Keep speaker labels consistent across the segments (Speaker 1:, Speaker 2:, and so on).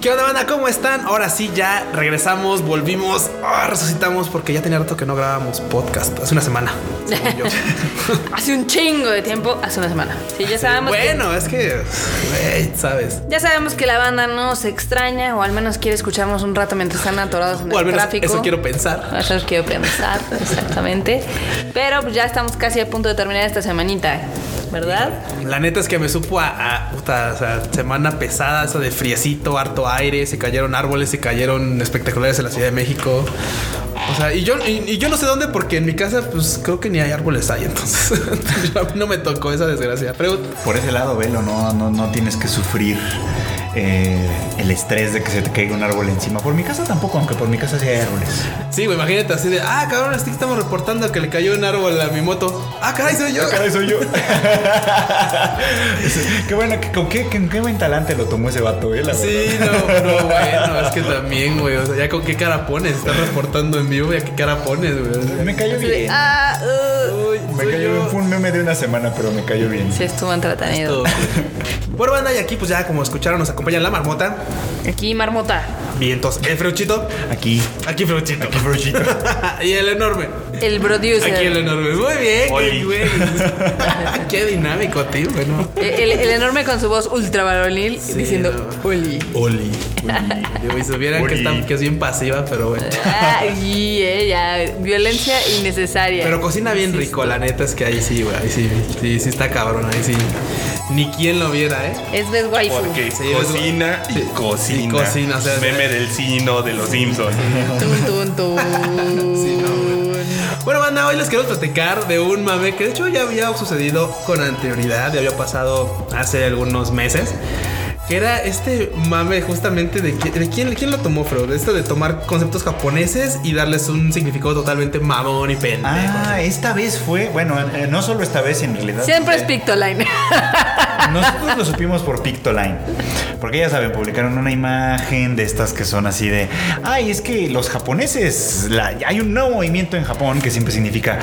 Speaker 1: ¿Qué onda, banda? ¿Cómo están? Ahora sí, ya regresamos, volvimos, ah, resucitamos porque ya tenía rato que no grabábamos podcast. Hace una semana.
Speaker 2: Hace un chingo de tiempo, hace una semana. Sí, ya sabemos.
Speaker 1: bueno, es que, sabes.
Speaker 2: ya sabemos que la banda no se extraña, o al menos quiere escucharnos un rato mientras están atorados en
Speaker 1: O al
Speaker 2: el
Speaker 1: menos
Speaker 2: tráfico.
Speaker 1: eso quiero pensar.
Speaker 2: Eso es quiero pensar, exactamente. Pero ya estamos casi a punto de terminar esta semanita, ¿verdad?
Speaker 1: La neta es que me supo a, a, puta, o sea, semana pesada, esa de friecito, harto aire, se cayeron árboles, se cayeron espectaculares en la Ciudad de México. O sea, y yo, y, y yo no sé dónde, porque en mi casa, pues creo que ni hay árboles ahí, entonces a mí no me tocó esa desgracia. Pero
Speaker 3: Por ese lado, velo, no, no, no tienes que sufrir eh, el estrés de que se te caiga un árbol encima. Por mi casa tampoco, aunque por mi casa sí hay árboles.
Speaker 1: sí, güey, imagínate así de, ah, cabrón, es que estamos reportando que le cayó un árbol a mi moto. Ah, caray, soy yo.
Speaker 3: Caray, soy yo. qué bueno, que- con qué, con qué buen talante lo tomó ese vato, eh, la
Speaker 1: Sí,
Speaker 3: verdad.
Speaker 1: no, no, bueno, es que también, güey. O sea, ya con qué cara pones, estás reportando en vivo, ya qué cara pones, güey.
Speaker 3: Me cayó
Speaker 2: Así
Speaker 3: bien.
Speaker 2: ah, uh.
Speaker 1: Uy,
Speaker 3: Me cayó
Speaker 1: yo.
Speaker 3: bien. Fue un meme de una semana, pero me cayó bien.
Speaker 2: Sí, estuvo entretenido.
Speaker 1: Todo. Bueno, banda, y aquí pues ya como escucharon nos acompaña la marmota.
Speaker 2: Aquí, Marmota.
Speaker 1: Vientos. El freuchito.
Speaker 3: Aquí.
Speaker 1: Aquí freuchito.
Speaker 3: Aquí, Frochito.
Speaker 1: y el enorme.
Speaker 2: El producer.
Speaker 1: Aquí el enorme. Muy bien,
Speaker 3: Oli.
Speaker 1: güey. Qué dinámico, tío. Bueno.
Speaker 2: El, el enorme con su voz ultra varonil
Speaker 1: Sí,
Speaker 2: diciendo
Speaker 1: no.
Speaker 2: Oli.
Speaker 1: Oli. Oli. Y supieran que,
Speaker 3: Oli.
Speaker 1: está, que es bien pasiva, pero bueno.
Speaker 2: Ay, eh, violencia innecesaria.
Speaker 1: Pero cocina bien rico, la neta es que ahí sí, güey. Ahí sí, sí, sí está cabrón. Ahí sí. Ni quien lo viera, ¿eh?
Speaker 2: es best waifu.
Speaker 4: Porque
Speaker 1: Sí,
Speaker 4: cocina y
Speaker 1: sí,
Speaker 4: cocina.
Speaker 1: y cocina, o sea,
Speaker 4: Meme del sino de los Simpsons.
Speaker 2: Tun, tun, tun.
Speaker 1: Sí, no, Bueno, banda, hoy les quiero platicar de un mame que de hecho ya había sucedido con anterioridad, ya había pasado hace algunos meses. Que era este mame justamente de, qui- de quién, quién lo tomó, Freud. Esto de tomar conceptos japoneses y darles un significado totalmente mamón y pendejo.
Speaker 3: Ah, esta vez fue, bueno, eh, no solo esta vez en realidad.
Speaker 2: Siempre es
Speaker 3: eh,
Speaker 2: Pictoline.
Speaker 3: Nosotros lo supimos por Pictoline. Porque ya saben, publicaron una imagen de estas que son así de. Ay, es que los japoneses. la- hay un nuevo movimiento en Japón que siempre significa.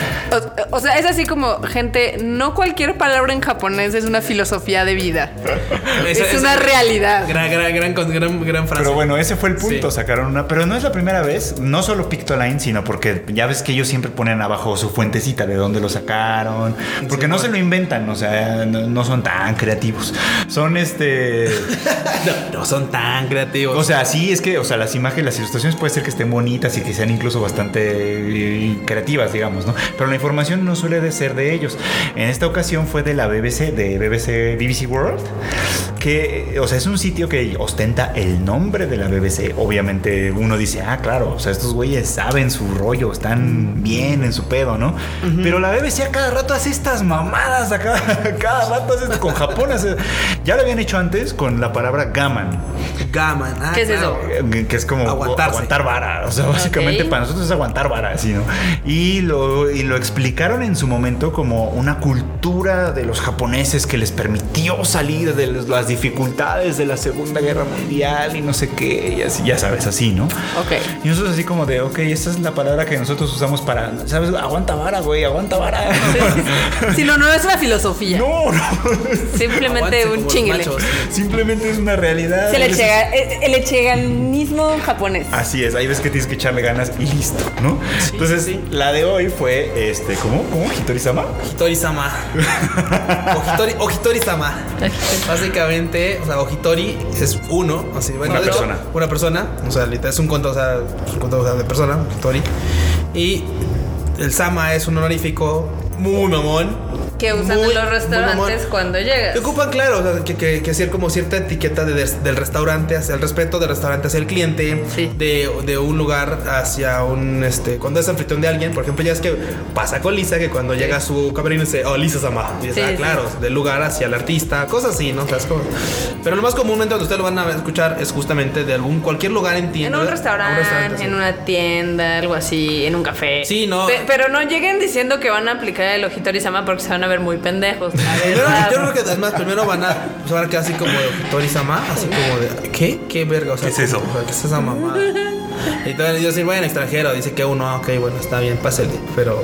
Speaker 2: O, o sea, es así como, gente, no cualquier palabra en japonés es una filosofía de vida.
Speaker 1: Esa-
Speaker 2: es
Speaker 1: esa-
Speaker 2: una realidad.
Speaker 1: Gran, gran, gran, gran, gran frase.
Speaker 3: Pero bueno, ese fue el punto.
Speaker 1: Sí.
Speaker 3: Sacaron una. Pero no es la primera vez. No solo Pictoline, sino porque ya ves que ellos siempre ponen abajo su fuentecita de dónde lo sacaron. Porque
Speaker 1: Sí,
Speaker 3: no
Speaker 1: bueno.
Speaker 3: se lo inventan. O sea, no, no son tan creativos. Son este.
Speaker 1: no, no son tan creativos.
Speaker 3: O sea, sí, es que, o sea, las imágenes, las ilustraciones puede ser que estén bonitas y que sean incluso bastante creativas, digamos, ¿no? Pero la información no suele de ser de ellos. En esta ocasión fue de la BBC, de BBC, BBC World, que, o sea, es un sitio que ostenta el nombre de la BBC. Obviamente uno dice, ah, claro, o sea, estos güeyes saben su rollo, están bien en su pedo, ¿no? Pero la BBC a cada rato hace estas mamadas, a cada, cada rato hace esto con Japón. hace- ya lo habían hecho antes con la palabra gaman.
Speaker 1: Gaman. Ah,
Speaker 2: ¿Qué es
Speaker 1: claro.
Speaker 3: Eh, que es como
Speaker 1: Aguantarse.
Speaker 3: aguantar vara. O sea, básicamente para nosotros es aguantar vara, así, ¿no? Y lo, y lo explicaron en su momento como una cultura de los japoneses que les permitió salir de las dificultades de la Segunda Guerra Mundial y no sé qué, y así, ya sabes, así, ¿no?
Speaker 2: Ok.
Speaker 3: Y nosotros así como de, ok, esta es la palabra que nosotros usamos para, ¿sabes? Aguanta vara, güey, aguanta vara.
Speaker 2: Si no, no es una filosofía.
Speaker 3: no, no.
Speaker 2: Simplemente
Speaker 1: Aguante
Speaker 2: un chingle.
Speaker 1: machos.
Speaker 3: Simplemente es una realidad.
Speaker 2: Es el,
Speaker 3: Es-
Speaker 2: echega- el echeganismo japonés.
Speaker 3: Así es, ahí ves que tienes que echarle ganas y listo, ¿no? Entonces,
Speaker 1: sí.
Speaker 3: la de hoy fue, este, ¿cómo? ¿Cómo? ¿Hitori-sama?
Speaker 1: Hitori-sama. Ojitori, Ojitori-sama. Básicamente, o sea, Ojitori es uno, así, bueno,
Speaker 3: Una
Speaker 1: de hecho,
Speaker 3: persona.
Speaker 1: una persona, o sea, literal, es un conto, o sea, un conto o sea, de persona, Ojitori. Y el Sama es un honorífico muy mamón.
Speaker 2: Que usan
Speaker 1: muy,
Speaker 2: en los restaurantes cuando llegas.
Speaker 1: Que ocupan, claro, o sea, que, que, que hacer como cierta etiqueta de- del restaurante hacia el respeto del restaurante hacia el cliente,
Speaker 2: Sí.
Speaker 1: de, de un lugar hacia un, este, cuando es anfitrión de alguien, por ejemplo, ya es que pasa con Lisa, que cuando llega a su camerino dice, oh, Lisa Sama, y
Speaker 2: Sí,
Speaker 1: ah,
Speaker 2: sí.
Speaker 1: claro, del lugar hacia el artista, cosas así, ¿no? O sea, es como- Pero lo más comúnmente donde ustedes lo van a escuchar es justamente de algún, cualquier lugar en
Speaker 2: En
Speaker 1: tienda.
Speaker 2: un
Speaker 1: a
Speaker 2: restaurante,
Speaker 1: sí.
Speaker 2: en una tienda, algo así, en un café.
Speaker 1: Sí, no.
Speaker 2: Pe- pero no lleguen diciendo que van a aplicar el ojitori sama porque se van a ver muy pendejos.
Speaker 1: Primero, yo creo que además primero van a, se van a quedar así como de Tori Sama, así como de ¿qué? ¿Qué verga? O sea,
Speaker 4: ¿Qué es eso?
Speaker 1: o sea, ¿Qué es esa mamá? Y entonces yo decir, bueno, extranjero, dice que uno, ah, ok, bueno, está bien, pásele. Pero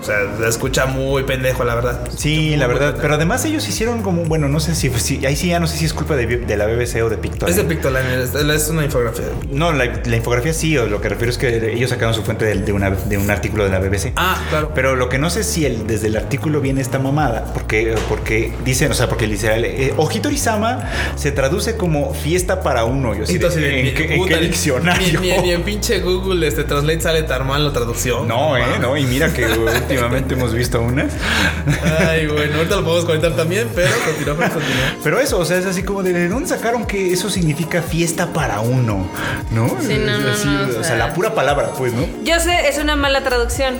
Speaker 1: O sea, se escucha muy pendejo, la verdad.
Speaker 3: Sí, la verdad. Pero además ellos hicieron como, bueno, no sé si, si- ahí sí ya no sé si es culpa de, de la BBC o de Pictoline.
Speaker 1: Es de Pictoline, es, es una infografía.
Speaker 3: No, la, la infografía sí, o lo que refiero es que ellos sacaron su fuente de, de una- de un artículo de la BBC.
Speaker 1: Ah, claro.
Speaker 3: Pero lo que no sé si el, desde el artículo viene esta mamada, porque, porque dicen, o sea, porque literal, eh, Ojitori-sama se traduce como fiesta para uno. Yo de,
Speaker 1: Entonces,
Speaker 3: ¿en, qué, en qué diccionario?
Speaker 1: Ni en pinche Google este Translate sale tan mal la traducción.
Speaker 3: No, eh, no, y mira que últimamente hemos visto unas.
Speaker 1: Ay, bueno, ahorita lo podemos comentar también, pero continuamos, continuamos.
Speaker 3: Pero eso, o sea, es así como de, ¿de dónde sacaron que eso significa fiesta para uno? ¿No?
Speaker 2: Sí, no, no,
Speaker 3: así,
Speaker 2: no, o
Speaker 3: o sea,
Speaker 2: sea-
Speaker 3: la pura palabra, pues, ¿no?
Speaker 2: Yo sé, es una mala traducción,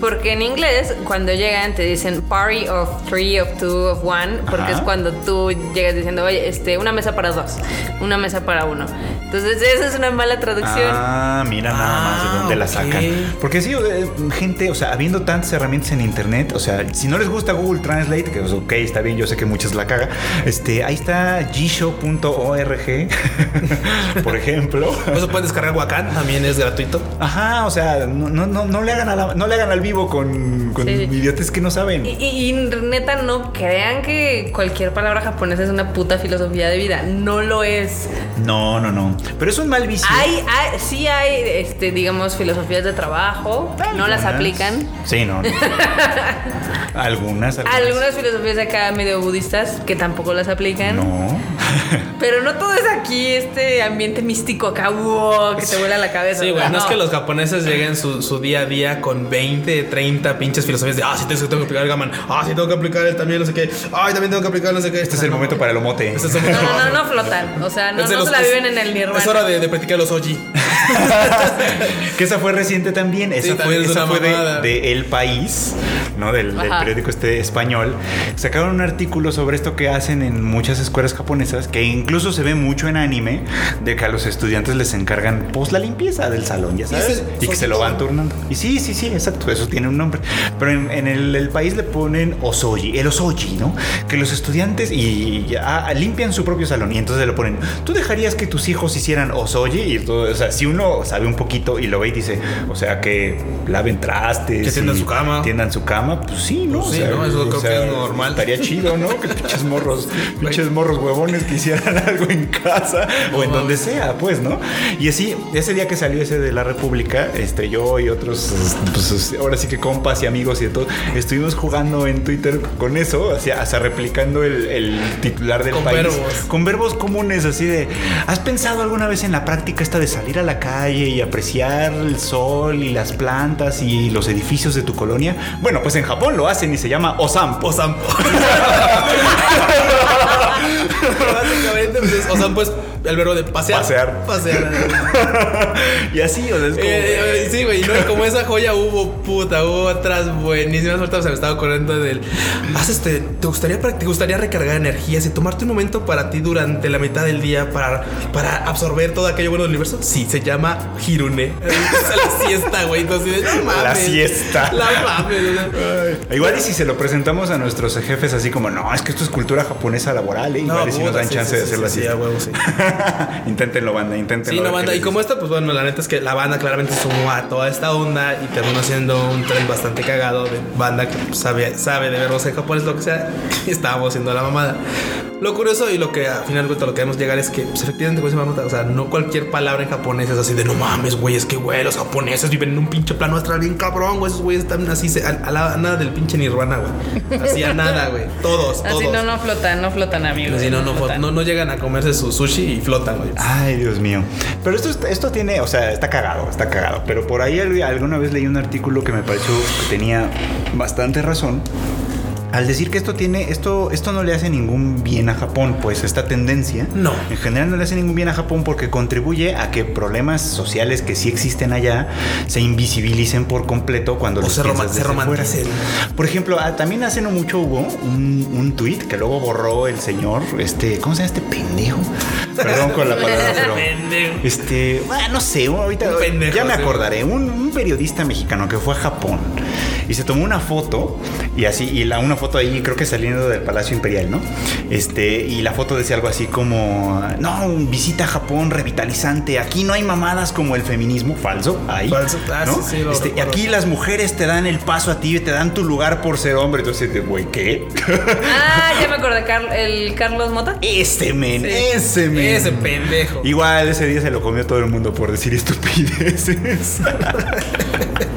Speaker 2: porque en inglés cuando llegan te dicen party of three, of two, of one, porque
Speaker 3: Ajá.
Speaker 2: es cuando tú llegas diciendo, oye, este, una mesa para dos, una mesa para uno. Entonces esa es una mala traducción.
Speaker 3: Ah, mira nada más de
Speaker 1: Ah,
Speaker 3: dónde la
Speaker 1: ok.
Speaker 3: sacan. Porque sí, gente, o sea, habiendo tantas herramientas en internet, o sea, si no les gusta Google Translate, que pues, ok, está bien, yo sé que muchas la caga, este, ahí está gshow.org, por ejemplo.
Speaker 1: Eso pueden descargar Wakan, también es gratuito.
Speaker 3: Ajá, o sea, no, no, no, no le hagan a la- no le hagan al vivo con, con
Speaker 2: Sí.
Speaker 3: idiotes que no saben.
Speaker 2: Y, y- y neta, no crean que cualquier palabra japonesa es una puta filosofía de vida. No lo es.
Speaker 3: No, no, no. Pero es un mal vicio.
Speaker 2: Hay, hay- sí hay, este, digamos, filosofías de trabajo. No las aplican.
Speaker 3: Sí, no. algunas, algunas.
Speaker 2: Algunas filosofías acá medio budistas que tampoco las aplican.
Speaker 3: No.
Speaker 2: Pero no todo es aquí este ambiente místico acá, wow, que te vuela la cabeza.
Speaker 1: Sí, güey, no es que los japoneses lleguen su, su día a día con 20, 30 pinches filosofías de, ah, sí, tengo, tengo que aplicar el Gaman, ah, sí, tengo que aplicar el también, no sé qué, ay, también tengo que aplicar no sé qué.
Speaker 3: Este es el momento para el omote.
Speaker 1: Este es el
Speaker 2: No, no, no, no flotan. O sea, no,
Speaker 1: Es de
Speaker 2: no
Speaker 1: los-
Speaker 2: se la viven en el nirvana.
Speaker 1: Es hora de, de practicar los oji.
Speaker 3: que esa fue reciente también. Esa
Speaker 1: Sí,
Speaker 3: fue,
Speaker 1: también
Speaker 3: esa fue de, El País, ¿no? Del, del periódico este español. Sacaron un artículo sobre esto que hacen en muchas escuelas japonesas, que incluso se ve mucho en anime, de que a los estudiantes les encargan pues la limpieza del salón, ya sabes,
Speaker 1: ese-
Speaker 3: y que se lo van turnando. Y sí, sí, sí, exacto, eso tiene un nombre. Pero en, en el, el país le ponen osoji, el osoji, ¿no? Que los estudiantes y ya, ah, limpian su propio salón y entonces le ponen, ¿tú dejarías que tus hijos hicieran osoji? Y todo, o sea, si uno sabe un poquito y lo ve y dice, o sea, que laven trastes,
Speaker 1: Que tiendan
Speaker 3: y
Speaker 1: su cama.
Speaker 3: tiendan su cama, pues sí, ¿no?
Speaker 1: Pues sí,
Speaker 3: O sea,
Speaker 1: ¿no? Eso creo que
Speaker 3: sea,
Speaker 1: es normal.
Speaker 3: Estaría chido, ¿no? Que pinches morros, pinches morros huevones que hicieran algo en casa o en donde sea, pues, ¿no? Y así, ese día que salió ese de la República, este, yo y otros, pues, ahora sí que compas y amigos y de todo, estuvimos jugando en Twitter con eso, hacia, hasta replicando el, el titular del
Speaker 1: Con
Speaker 3: país.
Speaker 1: verbos.
Speaker 3: Con verbos comunes, así de, ¿has pensado alguna vez en la práctica esta de salir a la calle y apreciar el sol y las plantas y los edificios de tu colonia? Bueno, pues en Japón lo hacen y se llama Osampo.
Speaker 1: Osampo. Básicamente, pues es Osampo es el verbo de pasear.
Speaker 3: Pasear.
Speaker 1: Pasear.
Speaker 3: y así, o sea, es como...
Speaker 1: Eh, eh, sí, güey, no, y como esa joya hubo puta, hubo otras buenísimas. Ahorita se me estaba acordando del. Haz este, ¿te gustaría, te gustaría recargar energías y tomarte un momento para ti durante la mitad del día para, para absorber todo aquello bueno del universo? Sí, se llama Hirune. Es la siesta, güey. Entonces, no mames.
Speaker 3: La siesta.
Speaker 1: La mames. sea.
Speaker 3: Igual y si se lo presentamos a nuestros jefes así como, no, es que esto es cultura japonesa laboral, ¿eh? Igual y si nos dan
Speaker 1: sí,
Speaker 3: chance
Speaker 1: sí,
Speaker 3: de hacerlo
Speaker 1: sí,
Speaker 3: así.
Speaker 1: sí, a huevo, sí.
Speaker 3: inténtenlo, banda, inténtenlo.
Speaker 1: Sí, no, banda. Y como esta, pues bueno, la neta es que la banda claramente sumó a toda esta onda y terminó siendo un tren bastante cagado de banda que pues, sabe, sabe de verbos en japonés, lo que sea. Y estábamos haciendo la mamada. Lo curioso y lo que al final de lo que debemos llegar es que, pues, efectivamente, Marmota, o sea, no cualquier palabra en japonés es así de no mames, güey, es que, güey, los japoneses viven en un pinche plano astral bien cabrón, güey, esos güeyes están así, se- a, a la- a nada del pinche nirvana, güey. Así a nada, güey. Todos, todos.
Speaker 2: Así no, no flotan, no flotan, amigos.
Speaker 1: Así no, no,
Speaker 2: flotan.
Speaker 1: no, no llegan a comerse su sushi y flotan, güey.
Speaker 3: Ay, Dios mío. Pero esto, esto tiene, o sea, está cagado, está cagado. Pero por ahí al- alguna vez leí un artículo que me pareció que tenía bastante razón. Al decir que esto tiene, esto, esto no le hace ningún bien a Japón, pues esta tendencia.
Speaker 1: No.
Speaker 3: En general no le hace ningún bien a Japón porque contribuye a que problemas sociales que sí existen allá se invisibilicen por completo cuando
Speaker 1: O
Speaker 3: los
Speaker 1: se se romanticen.
Speaker 3: Por ejemplo, ah, también hace no mucho hubo un, un tweet que luego borró el señor, este, ¿cómo se llama este pendejo? Perdón con la palabra, pero. Este, bueno, no sé, ahorita
Speaker 1: pendejo,
Speaker 3: ya me acordaré. Un, un periodista mexicano que fue a Japón y se tomó una foto y así, y la, una foto ahí, creo que saliendo del Palacio Imperial, ¿no? Este, y la foto decía algo así como: No, visita a Japón revitalizante. Aquí no hay mamadas como el feminismo, falso. Ahí.
Speaker 1: Falso. Ah,
Speaker 3: ¿no?
Speaker 1: sí, sí, lo
Speaker 3: Este, y aquí las mujeres te dan el paso a ti, te dan tu lugar por ser hombre. Entonces, güey, ¿qué?
Speaker 2: Ah, ya me acordé, Car- el Carlos Mota.
Speaker 3: Ese men,
Speaker 2: Sí.
Speaker 3: ese men.
Speaker 1: Ese pendejo.
Speaker 3: Igual ese día se lo comió todo el mundo por decir estupideces.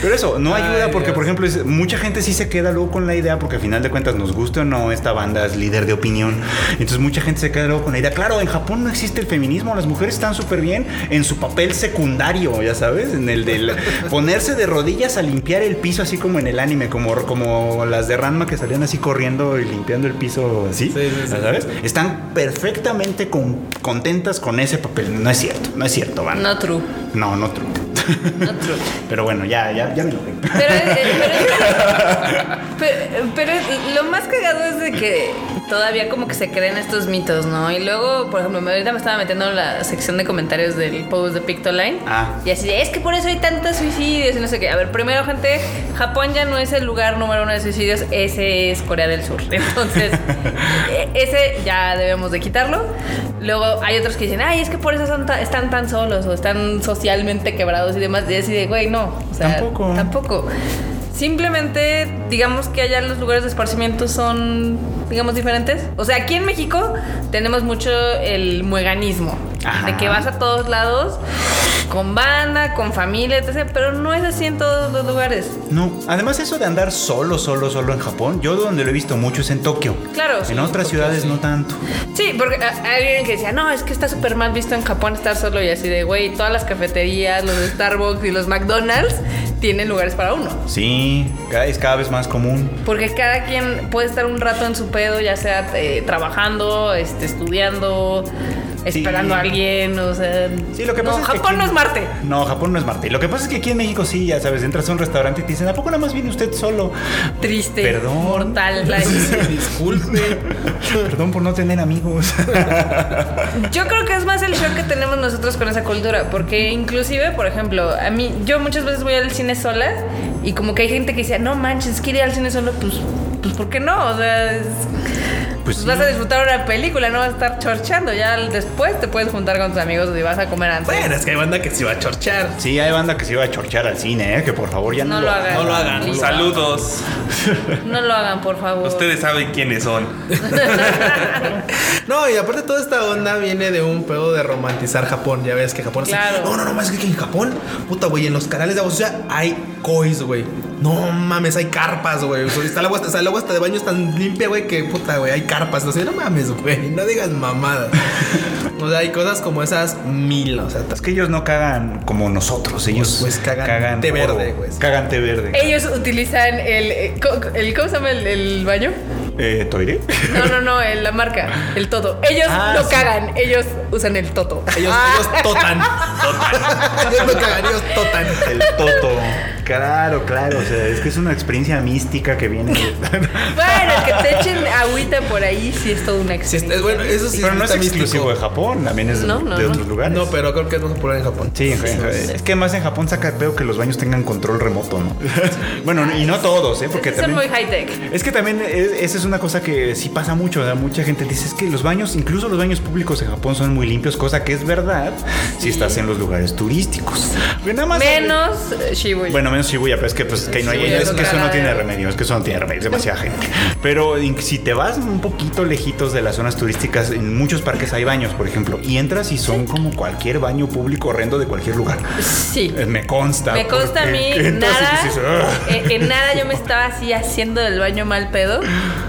Speaker 3: Pero eso, no ayuda
Speaker 1: Ay,
Speaker 3: porque,
Speaker 1: Dios.
Speaker 3: por ejemplo, es- mucha gente sí se queda luego con la idea, porque al final de cuentas, nos guste o no, esta banda es líder de opinión. Entonces, mucha gente se queda luego con la idea. Claro, en Japón no existe el feminismo, las mujeres están súper bien en su papel secundario, ya sabes, en el del ponerse de rodillas a limpiar el piso, así como en el anime, como, como las de Ranma que salían así corriendo y limpiando el piso así,
Speaker 1: Sí, sí, sí.
Speaker 3: ya ¿sabes? Están perfectamente con- contentas con ese papel. No es cierto, no es cierto, banda.
Speaker 2: No true.
Speaker 3: No, no true. Pero bueno, ya, ya, ya me lo
Speaker 2: Pero, eh, pero, pero- pero lo más cagado es de que todavía como que se creen estos mitos, ¿no? Y luego, por ejemplo, ahorita me estaba metiendo en la sección de comentarios del post de Pictoline.
Speaker 3: Ah.
Speaker 2: Y así de, es que por eso hay tantos suicidios y no sé qué. A ver, primero, gente, Japón ya no es el lugar número uno de suicidios, ese es Corea del Sur. Entonces, e- ese ya debemos de quitarlo. Luego hay otros que dicen, ay, es que por eso son están tan solos o están socialmente quebrados y demás. Y así de, güey, no. O sea,
Speaker 3: Tampoco.
Speaker 2: Tampoco. Simplemente, digamos que allá los lugares de esparcimiento son, digamos, diferentes. O sea, aquí en México tenemos mucho el mueganismo.
Speaker 3: Ajá.
Speaker 2: De que vas a todos lados con banda, con familia, etc. Pero no es así en todos los lugares.
Speaker 3: No, además eso de andar solo, solo, solo en Japón, yo donde lo he visto mucho es en Tokio.
Speaker 2: Claro.
Speaker 3: En otras ciudades no tanto.
Speaker 2: Sí, porque hay alguien que decía, no, es que está súper mal visto en Japón estar solo y así de, güey, todas las cafeterías, los Starbucks y los McDonald's tienen lugares para uno.
Speaker 3: Sí, es cada vez más común.
Speaker 2: Porque cada quien puede estar un rato en su pedo, ya sea eh, trabajando, este, estudiando,
Speaker 3: Sí.
Speaker 2: esperando a alguien, o sea...
Speaker 3: Sí, lo que
Speaker 2: no,
Speaker 3: pasa es que
Speaker 2: Japón
Speaker 3: aquí-
Speaker 2: no es Marte.
Speaker 3: No, Japón no es Marte. Lo que pasa es que aquí en México sí, ya sabes, entras a un restaurante y te dicen, ¿a poco nada más viene usted solo?
Speaker 2: Triste,
Speaker 3: Perdón.
Speaker 2: mortal. la-
Speaker 1: Disculpe.
Speaker 3: Perdón por no tener amigos.
Speaker 2: Yo creo que es más el shock que tenemos nosotros con esa cultura, porque inclusive, por ejemplo, a mí, yo muchas veces voy al cine sola y como que hay gente que dice, no manches, quiere ir al cine solo, pues, pues ¿por qué no? O sea, es-
Speaker 3: Pues
Speaker 2: pues
Speaker 3: sí.
Speaker 2: vas a disfrutar una película, no vas a estar chorchando, ya después te puedes juntar con tus amigos y vas a comer antes.
Speaker 1: Bueno, es que hay banda que se va a chorchar.
Speaker 3: Sí, hay banda que se iba a chorchar al cine, ¿eh? que por favor ya no,
Speaker 2: No lo hagan.
Speaker 1: No lo hagan.
Speaker 2: Listo.
Speaker 4: Saludos.
Speaker 2: No lo hagan, por favor.
Speaker 4: Ustedes saben quiénes son.
Speaker 1: No, y aparte toda esta onda viene de un pedo de romantizar Japón. Ya ves que Japón es
Speaker 2: Claro.
Speaker 1: No, no, no, más que en Japón, puta, güey, en los canales de agua sucia hay kois, güey. No mames, hay carpas, güey. O sea, está el agua, está el agua hasta de baño es tan limpia, güey, que puta, güey, hay carpas. O sea, no mames, güey, no digas mamadas. O sea, hay cosas como esas mil, o sea,
Speaker 3: Es que ellos no cagan como nosotros, ellos
Speaker 1: Pues cagan té
Speaker 3: oro.
Speaker 1: verde, güey.
Speaker 3: Cagan té verde.
Speaker 2: Ellos utilizan el, eh, el ¿cómo se llama el, el baño?
Speaker 3: Eh, ¿Toire?
Speaker 2: No, no, no, el- la marca, el toto. Ellos
Speaker 3: Ah,
Speaker 2: no
Speaker 3: sí.
Speaker 2: cagan, ellos usan el toto.
Speaker 1: ellos, ellos totan. ellos no cagan, ellos totan.
Speaker 3: El Toto. Claro, claro. O sea, es que es una experiencia mística que viene. de-
Speaker 2: Bueno, que te echen agüita por ahí sí es toda una
Speaker 1: Sí,
Speaker 2: experiencia.
Speaker 1: es- bueno, eso sí
Speaker 3: Pero no es
Speaker 1: místico.
Speaker 3: exclusivo de Japón, también es de,
Speaker 2: No, no,
Speaker 3: de
Speaker 2: no.
Speaker 3: otros lugares.
Speaker 1: No, pero creo que es más popular en Japón.
Speaker 3: Sí, en- en- es que más en Japón saca de pedo que los baños tengan control remoto, ¿no? bueno, y no todos, ¿eh? Porque
Speaker 2: Son
Speaker 3: también...
Speaker 2: muy high tech.
Speaker 3: Es que también es- esa es una cosa que sí pasa mucho. o sea, mucha gente dice es que los baños, incluso los baños públicos en Japón son muy limpios, cosa que es verdad si estás en los lugares turísticos. Pero nada más
Speaker 2: Menos Shibuya.
Speaker 3: bueno, menos Shibuya, pero es que, pues, que no hay, es
Speaker 2: es
Speaker 3: que eso no tiene remedio, es que eso no tiene remedio, es demasiada gente. Pero in- si te vas un poquito lejitos de las zonas turísticas, en muchos parques hay baños, por ejemplo, y entras y son como cualquier baño público horrendo de cualquier lugar.
Speaker 2: sí.
Speaker 3: Eh, Me consta.
Speaker 2: Me consta a mí, nada,
Speaker 3: dices, "Ugh".
Speaker 2: eh, en nada yo me estaba así haciendo del baño mal pedo,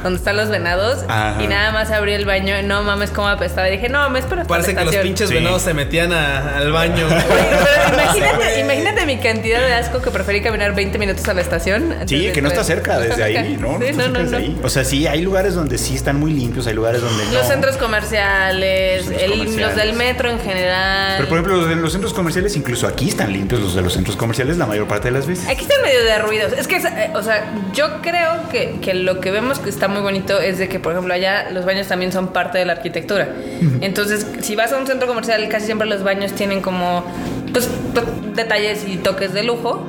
Speaker 2: donde están los venados,
Speaker 3: Ajá.
Speaker 2: y nada más abrí el baño, no mames cómo apestaba, y dije, no, me espero hasta
Speaker 1: Parece que los pinches
Speaker 3: Sí.
Speaker 1: venados se metían a- al baño.
Speaker 2: Oye, pero imagínate, imagínate mi cantidad de asco que preferí preferí caminar 20 minutos a la estación.
Speaker 3: Sí, que no está cerca
Speaker 2: No está
Speaker 3: desde
Speaker 2: cerca.
Speaker 3: ahí, ¿no?
Speaker 2: Sí,
Speaker 3: está
Speaker 2: no,
Speaker 3: cerca
Speaker 2: no,
Speaker 3: desde
Speaker 2: no.
Speaker 3: ahí. O sea, sí, hay lugares donde sí están muy limpios, hay lugares donde no.
Speaker 2: Los centros comerciales,
Speaker 3: Centros
Speaker 2: el-
Speaker 3: comerciales.
Speaker 2: los del metro en general.
Speaker 3: Pero por ejemplo, los de los centros comerciales, incluso aquí están limpios los de los centros comerciales la mayor parte de las veces.
Speaker 2: Aquí está en medio de ruidos. Es que, eh, o sea, yo creo que, que lo que vemos que está muy bonito es de que, por ejemplo, allá los baños también son parte de la arquitectura. Entonces, si vas a un centro comercial, casi siempre los baños tienen como pues, pues, detalles y toques de lujo.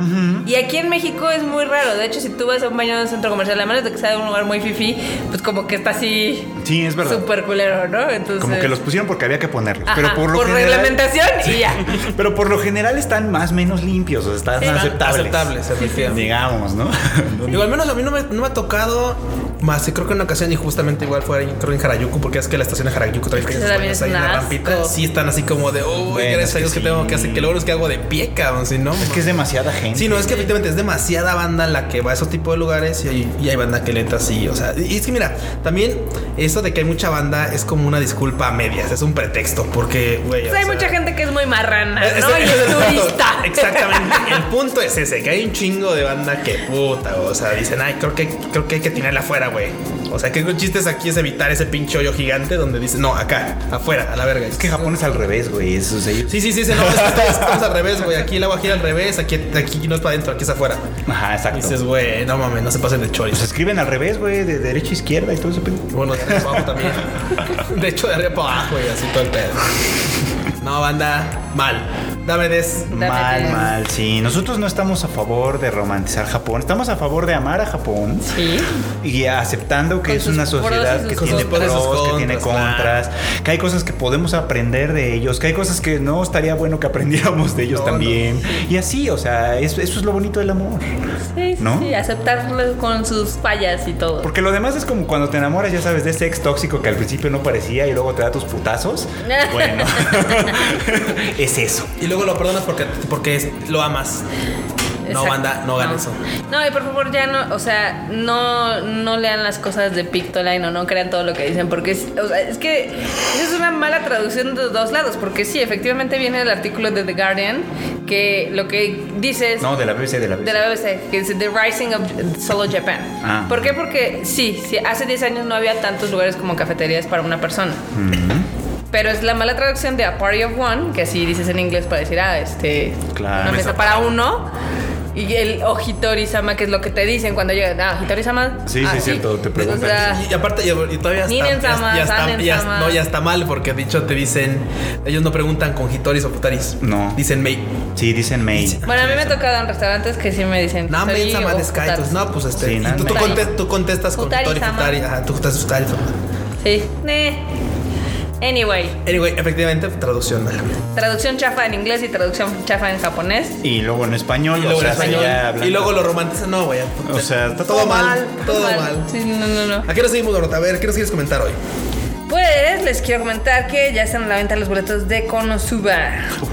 Speaker 2: Y aquí en México es muy raro. De hecho, si tú vas a un baño de un centro comercial, a menos de que sea de un lugar muy fifi, pues como que está así
Speaker 3: Sí, es verdad.
Speaker 2: súper culero, ¿no? Entonces,
Speaker 3: Como que los pusieron porque había que ponerlos.
Speaker 2: Ajá,
Speaker 3: pero por lo
Speaker 2: por
Speaker 3: general.
Speaker 2: reglamentación y ya.
Speaker 3: Pero por lo general están más o menos limpios, o sea, están
Speaker 1: Están
Speaker 3: aceptables.
Speaker 1: aceptables, efectivamente.
Speaker 3: Digamos, ¿no?
Speaker 1: Digo, al menos a mí no me, no me ha tocado más. Sí, creo que en una ocasión y justamente igual fue ahí, creo en Harajuku, porque es que la estación de Harajuku baños
Speaker 2: es
Speaker 1: ahí en
Speaker 2: un
Speaker 1: la
Speaker 2: asco.
Speaker 1: rampita. Sí, están así como de, uy,
Speaker 3: Bueno,
Speaker 1: gracias a
Speaker 3: que
Speaker 1: Dios que
Speaker 3: sí.
Speaker 1: tengo que hacer, que luego es que hago de pie, cabrón, si no.
Speaker 3: Es que es demasiada gente.
Speaker 1: Sí, no, es que efectivamente es demasiada banda la que va a esos tipos de lugares y hay, y hay banda que le entra así, o sea, y es que mira, también eso de que hay mucha banda es como una disculpa a medias, es un pretexto, porque, güey,
Speaker 2: Pues hay
Speaker 1: sea,
Speaker 2: mucha gente que es muy marrana,
Speaker 1: es-
Speaker 2: ¿no? Y
Speaker 1: es-
Speaker 2: es turista.
Speaker 1: Exactamente. El punto es ese, que hay un chingo de banda que puta, o sea, dicen, ay, creo que, creo que hay que tirarla afuera, güey. O sea, que el chiste es aquí es evitar ese pinche hoyo gigante donde dicen, no, acá, afuera, a la verga.
Speaker 3: Es que Japón es al revés, güey. Eso es ellos.
Speaker 1: Sí, sí, sí, no, es que estamos, al revés, güey. Aquí el agua gira al revés, aquí, aquí no es para adentro, aquí es afuera.
Speaker 3: Ajá,
Speaker 1: Y
Speaker 3: exacto.
Speaker 1: dices, güey, no mames, no se pasen de
Speaker 3: Pues
Speaker 1: chorizo.
Speaker 3: escriben al revés, güey, de derecha a izquierda y todo eso.
Speaker 1: Bueno, de arriba abajo también. De hecho, de arriba para abajo, y así todo el pedo. No, banda, mal. Dame des.
Speaker 2: Dame
Speaker 3: Mal,
Speaker 2: tres.
Speaker 3: mal, sí. Nosotros no estamos a favor de romantizar Japón. Estamos a favor de amar a Japón.
Speaker 2: Sí.
Speaker 3: Y aceptando que
Speaker 2: Con
Speaker 3: es una sociedad que tiene pros, que tiene
Speaker 1: contras,
Speaker 3: que hay cosas que podemos aprender de ellos, que hay cosas que no estaría bueno que aprendiéramos de ellos
Speaker 1: No,
Speaker 3: también. Y así, o sea, es- eso es lo bonito del amor.
Speaker 2: Sí, sí,
Speaker 3: ¿No?
Speaker 2: sí, aceptarlo con sus fallas y todo.
Speaker 3: Porque lo demás es como cuando te enamoras, ya sabes, de ese ex tóxico que al principio no parecía y luego te da tus putazos. Bueno, es eso.
Speaker 1: Y luego lo perdonas porque, porque es- lo amas. No, banda, no hagan eso.
Speaker 2: No, y por favor ya no, o sea, no, no lean las cosas de Pictoline o no crean todo lo que dicen, porque es, o sea, es que es una mala traducción de dos lados, porque sí, efectivamente viene el artículo de The Guardian, que lo que dice es...
Speaker 3: No, de la BBC, de la BBC.
Speaker 2: De la BBC, que dice The Rising of Solo Japan.
Speaker 3: Ah.
Speaker 2: ¿Por qué? Porque sí, sí, hace 10 años no había tantos lugares como cafeterías para una persona. Pero es la mala traducción de A Party of One, que así dices en inglés para decir, ah, este,
Speaker 3: Claro.
Speaker 2: una
Speaker 3: Mesa
Speaker 2: mesa para uno. Y el Ojitori-sama, que es lo que te dicen cuando llegan. Ah, Ojitori-sama.
Speaker 3: Sí,
Speaker 2: ah,
Speaker 3: sí, cierto, te preguntan.
Speaker 2: O sea,
Speaker 1: Y aparte, y, y todavía está,
Speaker 2: Ninen-sama,
Speaker 1: ya, ya está, ya, no, ya está mal porque dicho te dicen, ellos no preguntan con hitoris o futaris.
Speaker 3: No.
Speaker 1: Dicen mei.
Speaker 3: Sí, dicen May.
Speaker 2: bueno, a mí me ha tocado en restaurantes que sí me dicen.
Speaker 1: No,
Speaker 2: "Hitori
Speaker 1: men,
Speaker 2: o
Speaker 1: sama
Speaker 2: futari".
Speaker 1: descaitos. No, pues este.
Speaker 3: Sí,
Speaker 1: y tú, tú,
Speaker 2: Futari.
Speaker 1: conte- tú contestas con
Speaker 2: Futari-sama.
Speaker 1: futari. Ajá, tú contestas futari.
Speaker 2: Sí. Eh. Anyway,
Speaker 1: Anyway, efectivamente, traducción mala.
Speaker 2: traducción chafa en inglés y traducción chafa en japonés.
Speaker 3: Y luego en español,
Speaker 1: Y luego,
Speaker 3: o sea,
Speaker 1: en español,
Speaker 3: ya
Speaker 1: y luego lo romantizan. No, güey.
Speaker 3: O sea, está
Speaker 1: todo, mal. Todo mal.
Speaker 2: Sí, no, no, no.
Speaker 1: ¿A qué nos seguimos, Dorota? A ver, ¿qué nos quieres comentar hoy?
Speaker 2: Pues les quiero comentar que ya están a la venta los boletos de Konosuba.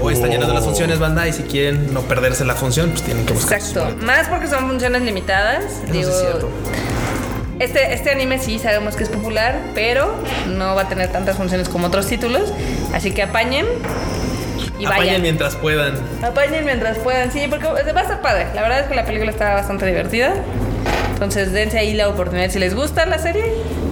Speaker 1: Hoy están llenando las funciones, banda, y si quieren no perderse la función, pues tienen que buscar.
Speaker 2: Exacto. Más porque son funciones limitadas.
Speaker 1: Eso
Speaker 2: Digo,
Speaker 1: es cierto.
Speaker 2: Este, este anime sí sabemos que es popular, pero no va a tener tantas funciones como otros títulos. Así que apañen y
Speaker 1: Apañen
Speaker 2: vayan.
Speaker 1: mientras puedan.
Speaker 2: Apañen mientras puedan, sí, porque va a estar padre. La verdad es que la película está bastante divertida. Entonces dense ahí la oportunidad si les gusta la serie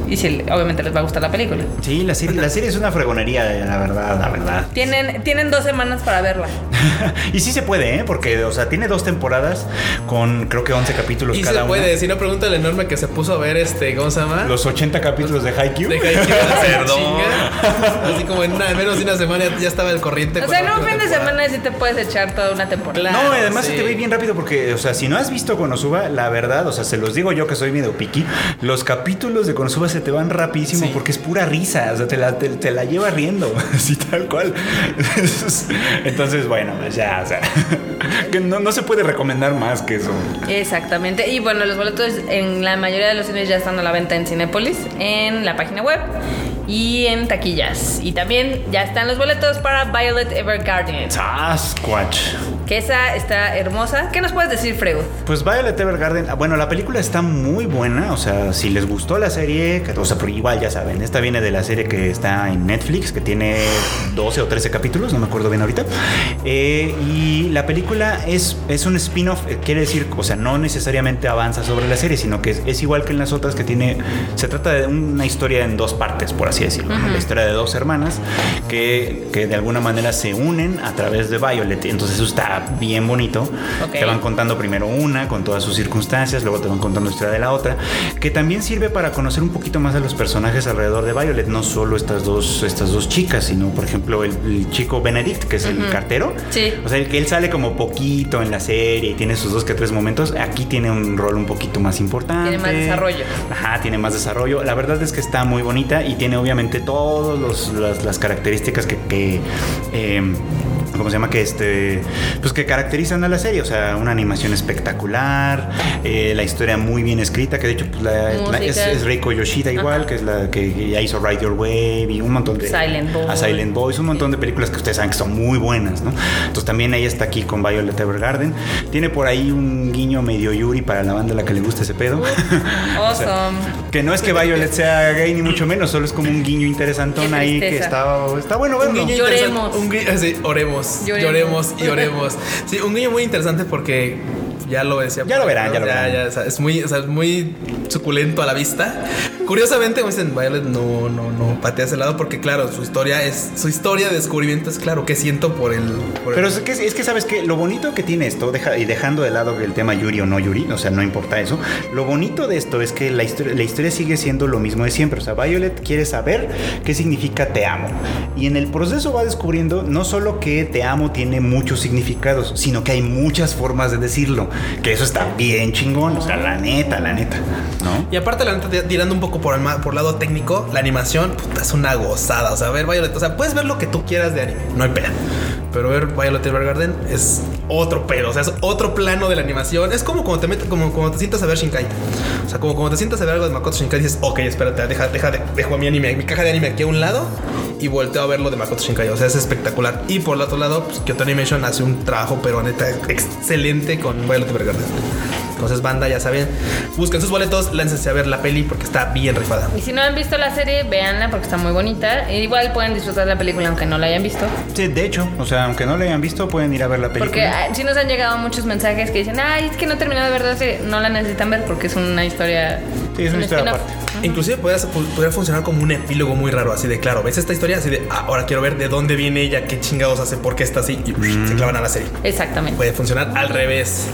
Speaker 2: y si obviamente les va a gustar la película.
Speaker 3: Sí, la serie, la serie es una fregonería, la verdad, la verdad.
Speaker 2: Tienen, tienen dos semanas para verla.
Speaker 3: y sí se puede, ¿eh? Porque, o sea, tiene dos temporadas con creo que 11 capítulos
Speaker 1: Y
Speaker 3: cada
Speaker 1: se puede,
Speaker 3: una.
Speaker 1: si no pregunta el enorme que se puso a ver este, ¿cómo se llama?
Speaker 3: Los 80 capítulos de Haikyuu.
Speaker 1: de Haikyuu
Speaker 4: Perdón.
Speaker 1: Así como en una, menos de una semana ya estaba el corriente.
Speaker 2: O sea, en un fin de semana sí te puedes echar toda una temporada.
Speaker 3: No, además
Speaker 1: sí.
Speaker 3: se te ve bien rápido porque, o sea, si no has visto Konosuba, la verdad, o sea, se los digo yo que soy medio piqui, los capítulos de Konosuba se te van rapidísimo
Speaker 1: Sí.
Speaker 3: porque es pura risa, o sea, te la, te, te la lleva riendo, así tal cual. Entonces, bueno, pues ya, o sea, que no, no se puede recomendar más que eso.
Speaker 2: Exactamente. Y bueno, los boletos en la mayoría de los cines ya están a la venta en Cinépolis, en la página web y en taquillas. Y también ya están los boletos para Violet Evergarden.
Speaker 3: Sasquatch.
Speaker 2: Que esa está hermosa. ¿Qué nos puedes decir, Freud?
Speaker 3: Pues Violet Evergarden, ah, bueno, la película está muy buena, o sea, si les gustó la serie, o sea, pero igual ya saben, esta viene de la serie que está en Netflix, que tiene 12 o 13 capítulos, no me acuerdo bien ahorita, Eh, y la película es, es un spin-off, eh, quiere decir, o sea, no necesariamente avanza sobre la serie, sino que es, es igual que en las otras que tiene, se trata de una historia en dos partes, por así decirlo, la historia de dos hermanas que, que de alguna manera se unen a través de Violet, entonces eso está bien bonito, te van contando primero una con todas sus circunstancias, luego te van contando la historia de la otra, que también sirve para conocer un poquito más a los personajes alrededor de Violet, no solo estas dos, estas dos chicas, sino por ejemplo el, el chico Benedict, que es el cartero.
Speaker 2: Sí.
Speaker 3: O sea, el que él sale como poquito en la serie y tiene sus dos que tres momentos, aquí tiene un rol un poquito más importante.
Speaker 2: Tiene más desarrollo.
Speaker 3: Ajá, tiene más desarrollo. La verdad es que está muy bonita y tiene obviamente todas las, las características que, que, eh, ¿cómo se llama? Que este, pues que caracterizan a la serie. O sea, una animación espectacular, eh, la historia muy bien escrita, que de hecho pues, la- la- es, es Reiko Yoshida igual,
Speaker 2: Ajá.
Speaker 3: que es la que ya hizo Ride Your Wave y un montón de...
Speaker 2: Silent Boy.
Speaker 3: A Silent Boys, un montón de películas que ustedes saben que son muy buenas, ¿no? Entonces también ella está aquí con Violet Evergarden. Tiene por ahí un guiño medio Yuri para la banda a la que le gusta ese pedo.
Speaker 2: Awesome.
Speaker 3: Que no es que Violet sea gay ni mucho menos, solo es como un guiño interesantón ahí que está, está bueno
Speaker 1: Un
Speaker 3: verlo.
Speaker 1: guiño
Speaker 2: Lloremos.
Speaker 1: Un guiño, sí, oremos,
Speaker 2: Lloremos.
Speaker 1: lloremos. y oremos. Sí, un guiño muy interesante porque ya lo decía.
Speaker 3: Ya lo verán, ya lo verán.
Speaker 1: o sea, es muy, o sea, es muy suculento a la vista. Curiosamente, como dicen, Violet no, no, no patea ese lado porque, claro, su historia es, su historia de descubrimiento es claro que siento por el. por el-
Speaker 3: Pero es que, es que sabes que lo bonito que tiene esto, deja- y dejando de lado el tema Yuri o no Yuri, o sea, no importa eso, lo bonito de esto es que la historia, la historia sigue siendo lo mismo de siempre. O sea, Violet quiere saber qué significa te amo. Y en el proceso va descubriendo no solo que te amo tiene muchos significados, sino que hay muchas formas de decirlo. Que eso está bien chingón. O sea, la neta, la neta. ¿No?
Speaker 1: Y aparte, la neta, tira- tirando un poco por el por lado técnico, la animación es una gozada. O sea, ver Violet, o sea, puedes ver lo que tú quieras de anime, no hay pena. Pero ver Violet Evergarden es otro pedo, o sea, es otro plano de la animación. Es como cuando te metes, como cuando te sientas a ver Shinkai. O sea, como cuando te sientas a ver algo de Makoto Shinkai, dices, ok, espérate, deja, deja, de- dejo mi anime, mi caja de anime aquí a un lado y volteo a ver lo de Makoto Shinkai. O sea, es espectacular. Y por el otro lado, pues, Kyoto Animation hace un trabajo, pero neta, excelente con Violet Evergarden. Entonces, banda, ya saben, busquen sus boletos, láncense a ver la peli porque está bien rifada.
Speaker 2: Y si no han visto la serie, véanla porque está muy bonita. E igual pueden disfrutar la película aunque no la hayan visto.
Speaker 3: Sí, de hecho, o sea, aunque no la hayan visto, pueden ir a ver la película.
Speaker 2: Porque ah, sí nos han llegado muchos mensajes que dicen, ay, es que no he terminado de ver la serie. No la necesitan ver porque es una historia...
Speaker 3: Sí, es una
Speaker 2: un
Speaker 3: historia aparte.
Speaker 1: Inclusive podría, podría funcionar como un epílogo muy raro, así de claro, ves esta historia, así de ah, ahora quiero ver de dónde viene ella, qué chingados hace, por qué está así, y se clavan a la serie.
Speaker 2: Exactamente.
Speaker 1: Puede funcionar al revés.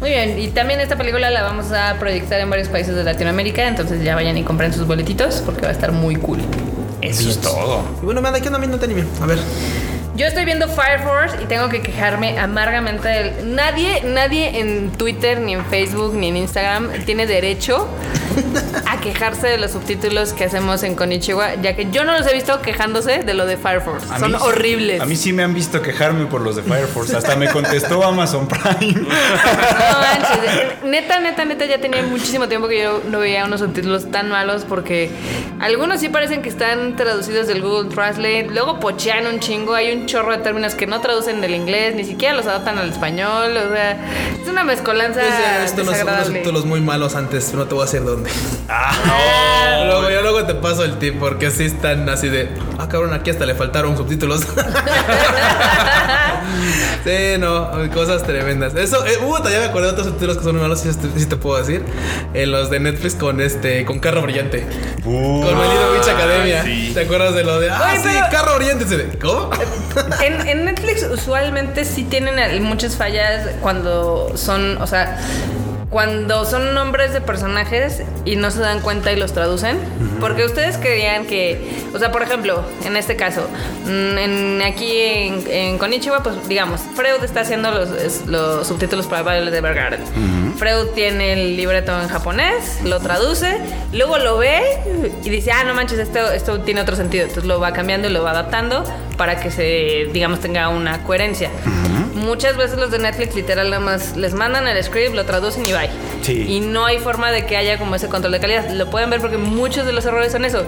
Speaker 2: Muy bien, y también esta película la vamos a proyectar en varios países de Latinoamérica, entonces ya vayan y compren sus boletitos porque va a estar muy cool.
Speaker 3: Eso es todo.
Speaker 1: Y bueno, manda, ¿qué onda viendo anime? A ver.
Speaker 2: Yo estoy viendo Fire Force y tengo que quejarme amargamente del... Nadie, nadie en Twitter, ni en Facebook, ni en Instagram tiene derecho a quejarse de los subtítulos que hacemos en Konichiwa, ya que yo no los he visto quejándose de lo de Fire Force.
Speaker 3: A
Speaker 2: Son
Speaker 3: mí
Speaker 2: horribles.
Speaker 3: A mí sí me han visto quejarme por los de Fire Force. Hasta me contestó Amazon Prime.
Speaker 2: No manches, neta, neta, neta, ya tenía muchísimo tiempo que yo no veía unos subtítulos tan malos porque algunos sí parecen que están traducidos del Google Translate, luego pochean un chingo, hay un chorro de términos que no traducen del inglés, ni siquiera los adaptan al español, o sea, es una mezcolanza
Speaker 1: Pues ya, esto no son unos
Speaker 2: desagradable.
Speaker 1: subtítulos muy malos antes, no te voy a decir dónde.
Speaker 2: Ah,
Speaker 1: Luego, yo luego te paso el tip porque sí están así de, ah, cabrón, aquí hasta le faltaron subtítulos. sí, no, cosas tremendas. Eso, eh, uh, ya me acordé de otros subtítulos que son muy malos, si te, te puedo decir. En los de Netflix con este, con Carro Brillante.
Speaker 3: Uh,
Speaker 1: Con Little Witch Academia.
Speaker 4: sí.
Speaker 1: ¿Te acuerdas de lo de, ah,
Speaker 2: Oye,
Speaker 1: sí, Carro Brillante? ¿Cómo?
Speaker 2: En, en Netflix usualmente sí tienen al- muchas fallas cuando son, o sea, cuando son nombres de personajes y no se dan cuenta y los traducen. Porque ustedes creían que, o sea, por ejemplo, en este caso, mm, en, aquí en, en Konichiwa, pues digamos, Freud está haciendo los, subtítulos para Violet Evergarden. Freud tiene el libreto en japonés, lo traduce, luego lo ve y dice, ah, no manches, esto, esto tiene otro sentido. Entonces lo va cambiando y lo va adaptando para que se, digamos, tenga una coherencia. Muchas veces los de Netflix literal nada más les mandan el script, lo traducen y bye.
Speaker 3: Sí, Sí.
Speaker 2: Y no hay forma de que haya como ese control de calidad. Lo pueden ver porque muchos de los errores son eso.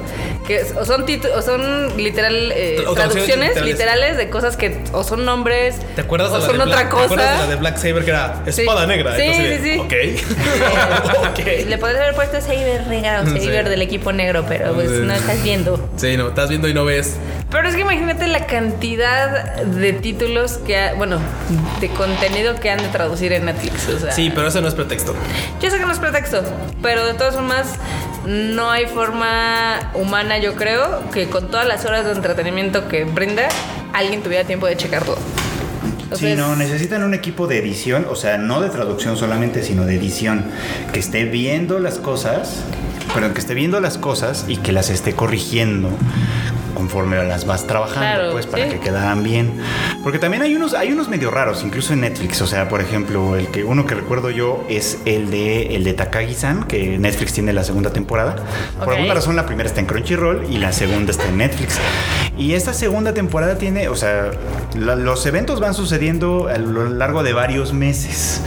Speaker 2: Que o son, o son literal eh,
Speaker 1: O traducciones literales.
Speaker 2: literales de cosas que o son nombres
Speaker 1: ¿Te acuerdas
Speaker 2: o
Speaker 1: de la
Speaker 2: son
Speaker 1: de
Speaker 2: otra
Speaker 1: Black, ¿te acuerdas de
Speaker 2: cosa.
Speaker 1: la de Black Saber que era espada negra?
Speaker 2: Sí,
Speaker 1: Entonces,
Speaker 2: sí, sí.
Speaker 1: Ok. ok.
Speaker 2: Le puedes haber puesto Saber negra o
Speaker 1: Sí.
Speaker 2: Saber del equipo negro, pero pues
Speaker 1: Sí.
Speaker 2: no estás viendo.
Speaker 1: Sí, no, estás viendo y no ves.
Speaker 2: Pero es que imagínate la cantidad de títulos que, ha- bueno, de contenido que han de traducir en Netflix. O sea,
Speaker 1: Sí, pero eso no es pretexto.
Speaker 2: Yo sé que no es pretexto, pero de todas formas no hay forma humana, yo creo, que con todas las horas de entretenimiento que brinda, alguien tuviera tiempo de checar todo.
Speaker 3: Sí, no, necesitan un equipo de edición, o sea, no de traducción solamente, sino de edición, que esté viendo las cosas, pero que esté viendo las cosas y que las esté corrigiendo conforme las vas trabajando,
Speaker 2: Claro,
Speaker 3: pues para
Speaker 2: sí.
Speaker 3: que quedaran bien. Porque también hay unos, hay unos medio raros, incluso en Netflix. O sea, por ejemplo, el que uno que recuerdo yo es el de el de Takagi-san, que Netflix tiene la segunda temporada. Por alguna razón la primera está en Crunchyroll y la segunda está en Netflix. Y esta segunda temporada tiene, o sea, la- los eventos van sucediendo a lo largo de varios meses.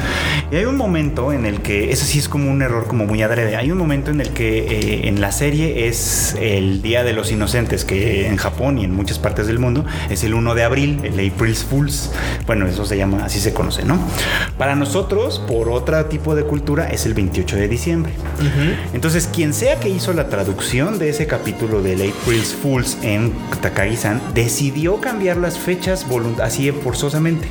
Speaker 3: Y hay un momento en el que, eso sí es como un error como muy adrede, hay un momento en el que eh, en la serie es el Día de los Inocentes, que en Japón y en muchas partes del mundo es el 1 de abril, el April's Fools. Bueno, eso se llama, así se conoce, ¿no? Para nosotros, por otro tipo de cultura, es el 28 de diciembre. Entonces, quien sea que hizo la traducción de ese capítulo del April's Fools en Takagi-san, decidió cambiar las fechas así forzosamente.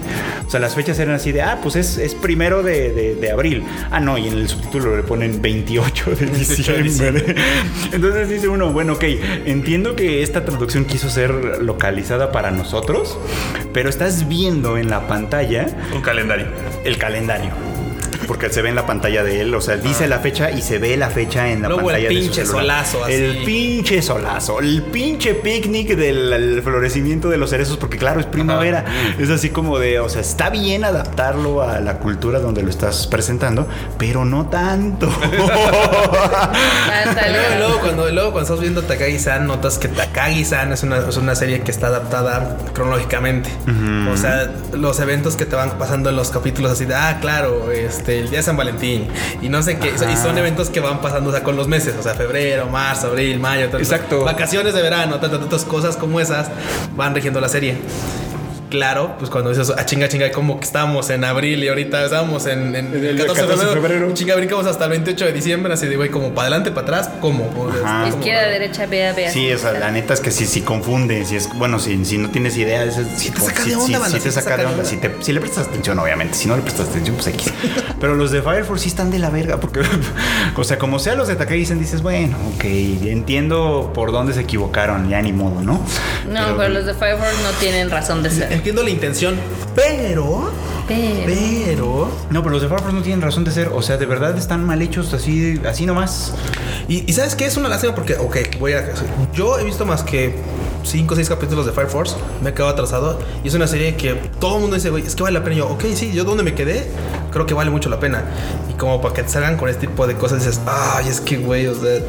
Speaker 3: O sea, las fechas eran así de, ah, pues es, es primero de, de- de abril. Ah, no, y en el subtítulo le ponen 28 de
Speaker 1: 28 de
Speaker 3: diciembre. Entonces dice uno, bueno, ok, entiendo que esta traducción quiso ser localizada para nosotros, pero estás viendo en la pantalla
Speaker 4: Un calendario.
Speaker 3: el calendario. Porque se ve en la pantalla de él, o sea, dice la fecha y se ve la fecha en la
Speaker 1: Luego el
Speaker 3: pantalla de su
Speaker 1: pinche
Speaker 3: celular.
Speaker 1: solazo, así.
Speaker 3: El pinche solazo, el pinche picnic del el florecimiento de los cerezos, porque claro, es primavera. Es así como de, o sea, está bien adaptarlo a la cultura donde lo estás presentando, pero no tanto.
Speaker 1: luego,
Speaker 2: luego.
Speaker 1: cuando, luego cuando estás viendo Takagi-san, notas que Takagi-san es una, es una serie que está adaptada cronológicamente. O sea, los eventos que te van pasando en los capítulos así de, ah, claro, este, el día de San Valentín. Y no sé qué. Y son eventos que van pasando, o sea, con los meses. O sea, febrero, marzo, abril, mayo. tal,
Speaker 3: Exacto.
Speaker 1: Vacaciones de verano, tantas, tantas cosas como esas van rigiendo la serie. Claro, pues cuando dices, ah, chinga, chinga, como que estamos en abril y ahorita estamos en, en
Speaker 3: el
Speaker 1: 14,
Speaker 3: 14 de
Speaker 1: febrero.
Speaker 3: febrero.
Speaker 1: Chinga, brincamos hasta el 28 de diciembre, así de, güey, como para adelante, para atrás, ¿cómo?
Speaker 3: Ajá.
Speaker 2: Izquierda, derecha, vea, vea.
Speaker 3: Sí, o sea, la neta es que si, si confunde, si es, bueno, si, si no tienes idea, es, si,
Speaker 1: te saca
Speaker 3: si-
Speaker 1: de onda,
Speaker 3: si-
Speaker 1: banda,
Speaker 3: si
Speaker 1: sí
Speaker 3: te saca de onda, si, te- si le prestas atención, obviamente, si no le prestas atención, pues X. Pero los de Fire Force sí están de la verga, porque, o sea, como sea los de Takagi dicen, dices, bueno, ok, entiendo por dónde se equivocaron, ya ni modo, ¿no?
Speaker 2: No, pero, los de Fire Force no tienen razón de ser.
Speaker 1: Entiendo la intención, pero,
Speaker 2: Pero-
Speaker 1: pero,
Speaker 3: No, pero los de Fire Force no tienen razón de ser, o sea, de verdad están mal hechos así, así nomás.
Speaker 1: y, y sabes qué es una lástima porque, ok, voy a, yo he visto más que 5 o 6 capítulos de Fire Force, me he quedado atrasado y es una serie que todo el mundo dice, güey, es que vale la pena. Y yo, ok, sí, yo donde me quedé, creo que vale mucho la pena. Y como para que te salgan con este tipo de cosas, dices, ay, es que, güey, o sea,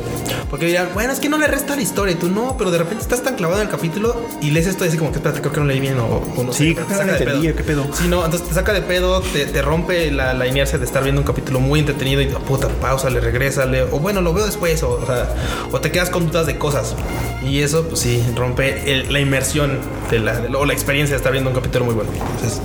Speaker 1: porque dirán, bueno, es que no le resta la historia y tú no, pero de repente estás tan clavado en el capítulo y lees esto y así como que, espérate, creo que no leí bien o, o no sé,
Speaker 3: Sí,
Speaker 1: te
Speaker 3: creo que
Speaker 1: saca
Speaker 3: le
Speaker 1: de
Speaker 3: entendí, ¿qué pedo?
Speaker 1: Sí, no, entonces te saca de pedo, te, te rompe la, la inercia de estar viendo un capítulo muy entretenido y puta, pausa, le regrésale, o bueno, lo veo después, o, o sea, o te quedas con dudas de cosas. Y eso, pues sí, rompe el- la inmersión de la, de- o la experiencia de estar viendo un capítulo muy bueno. Entonces,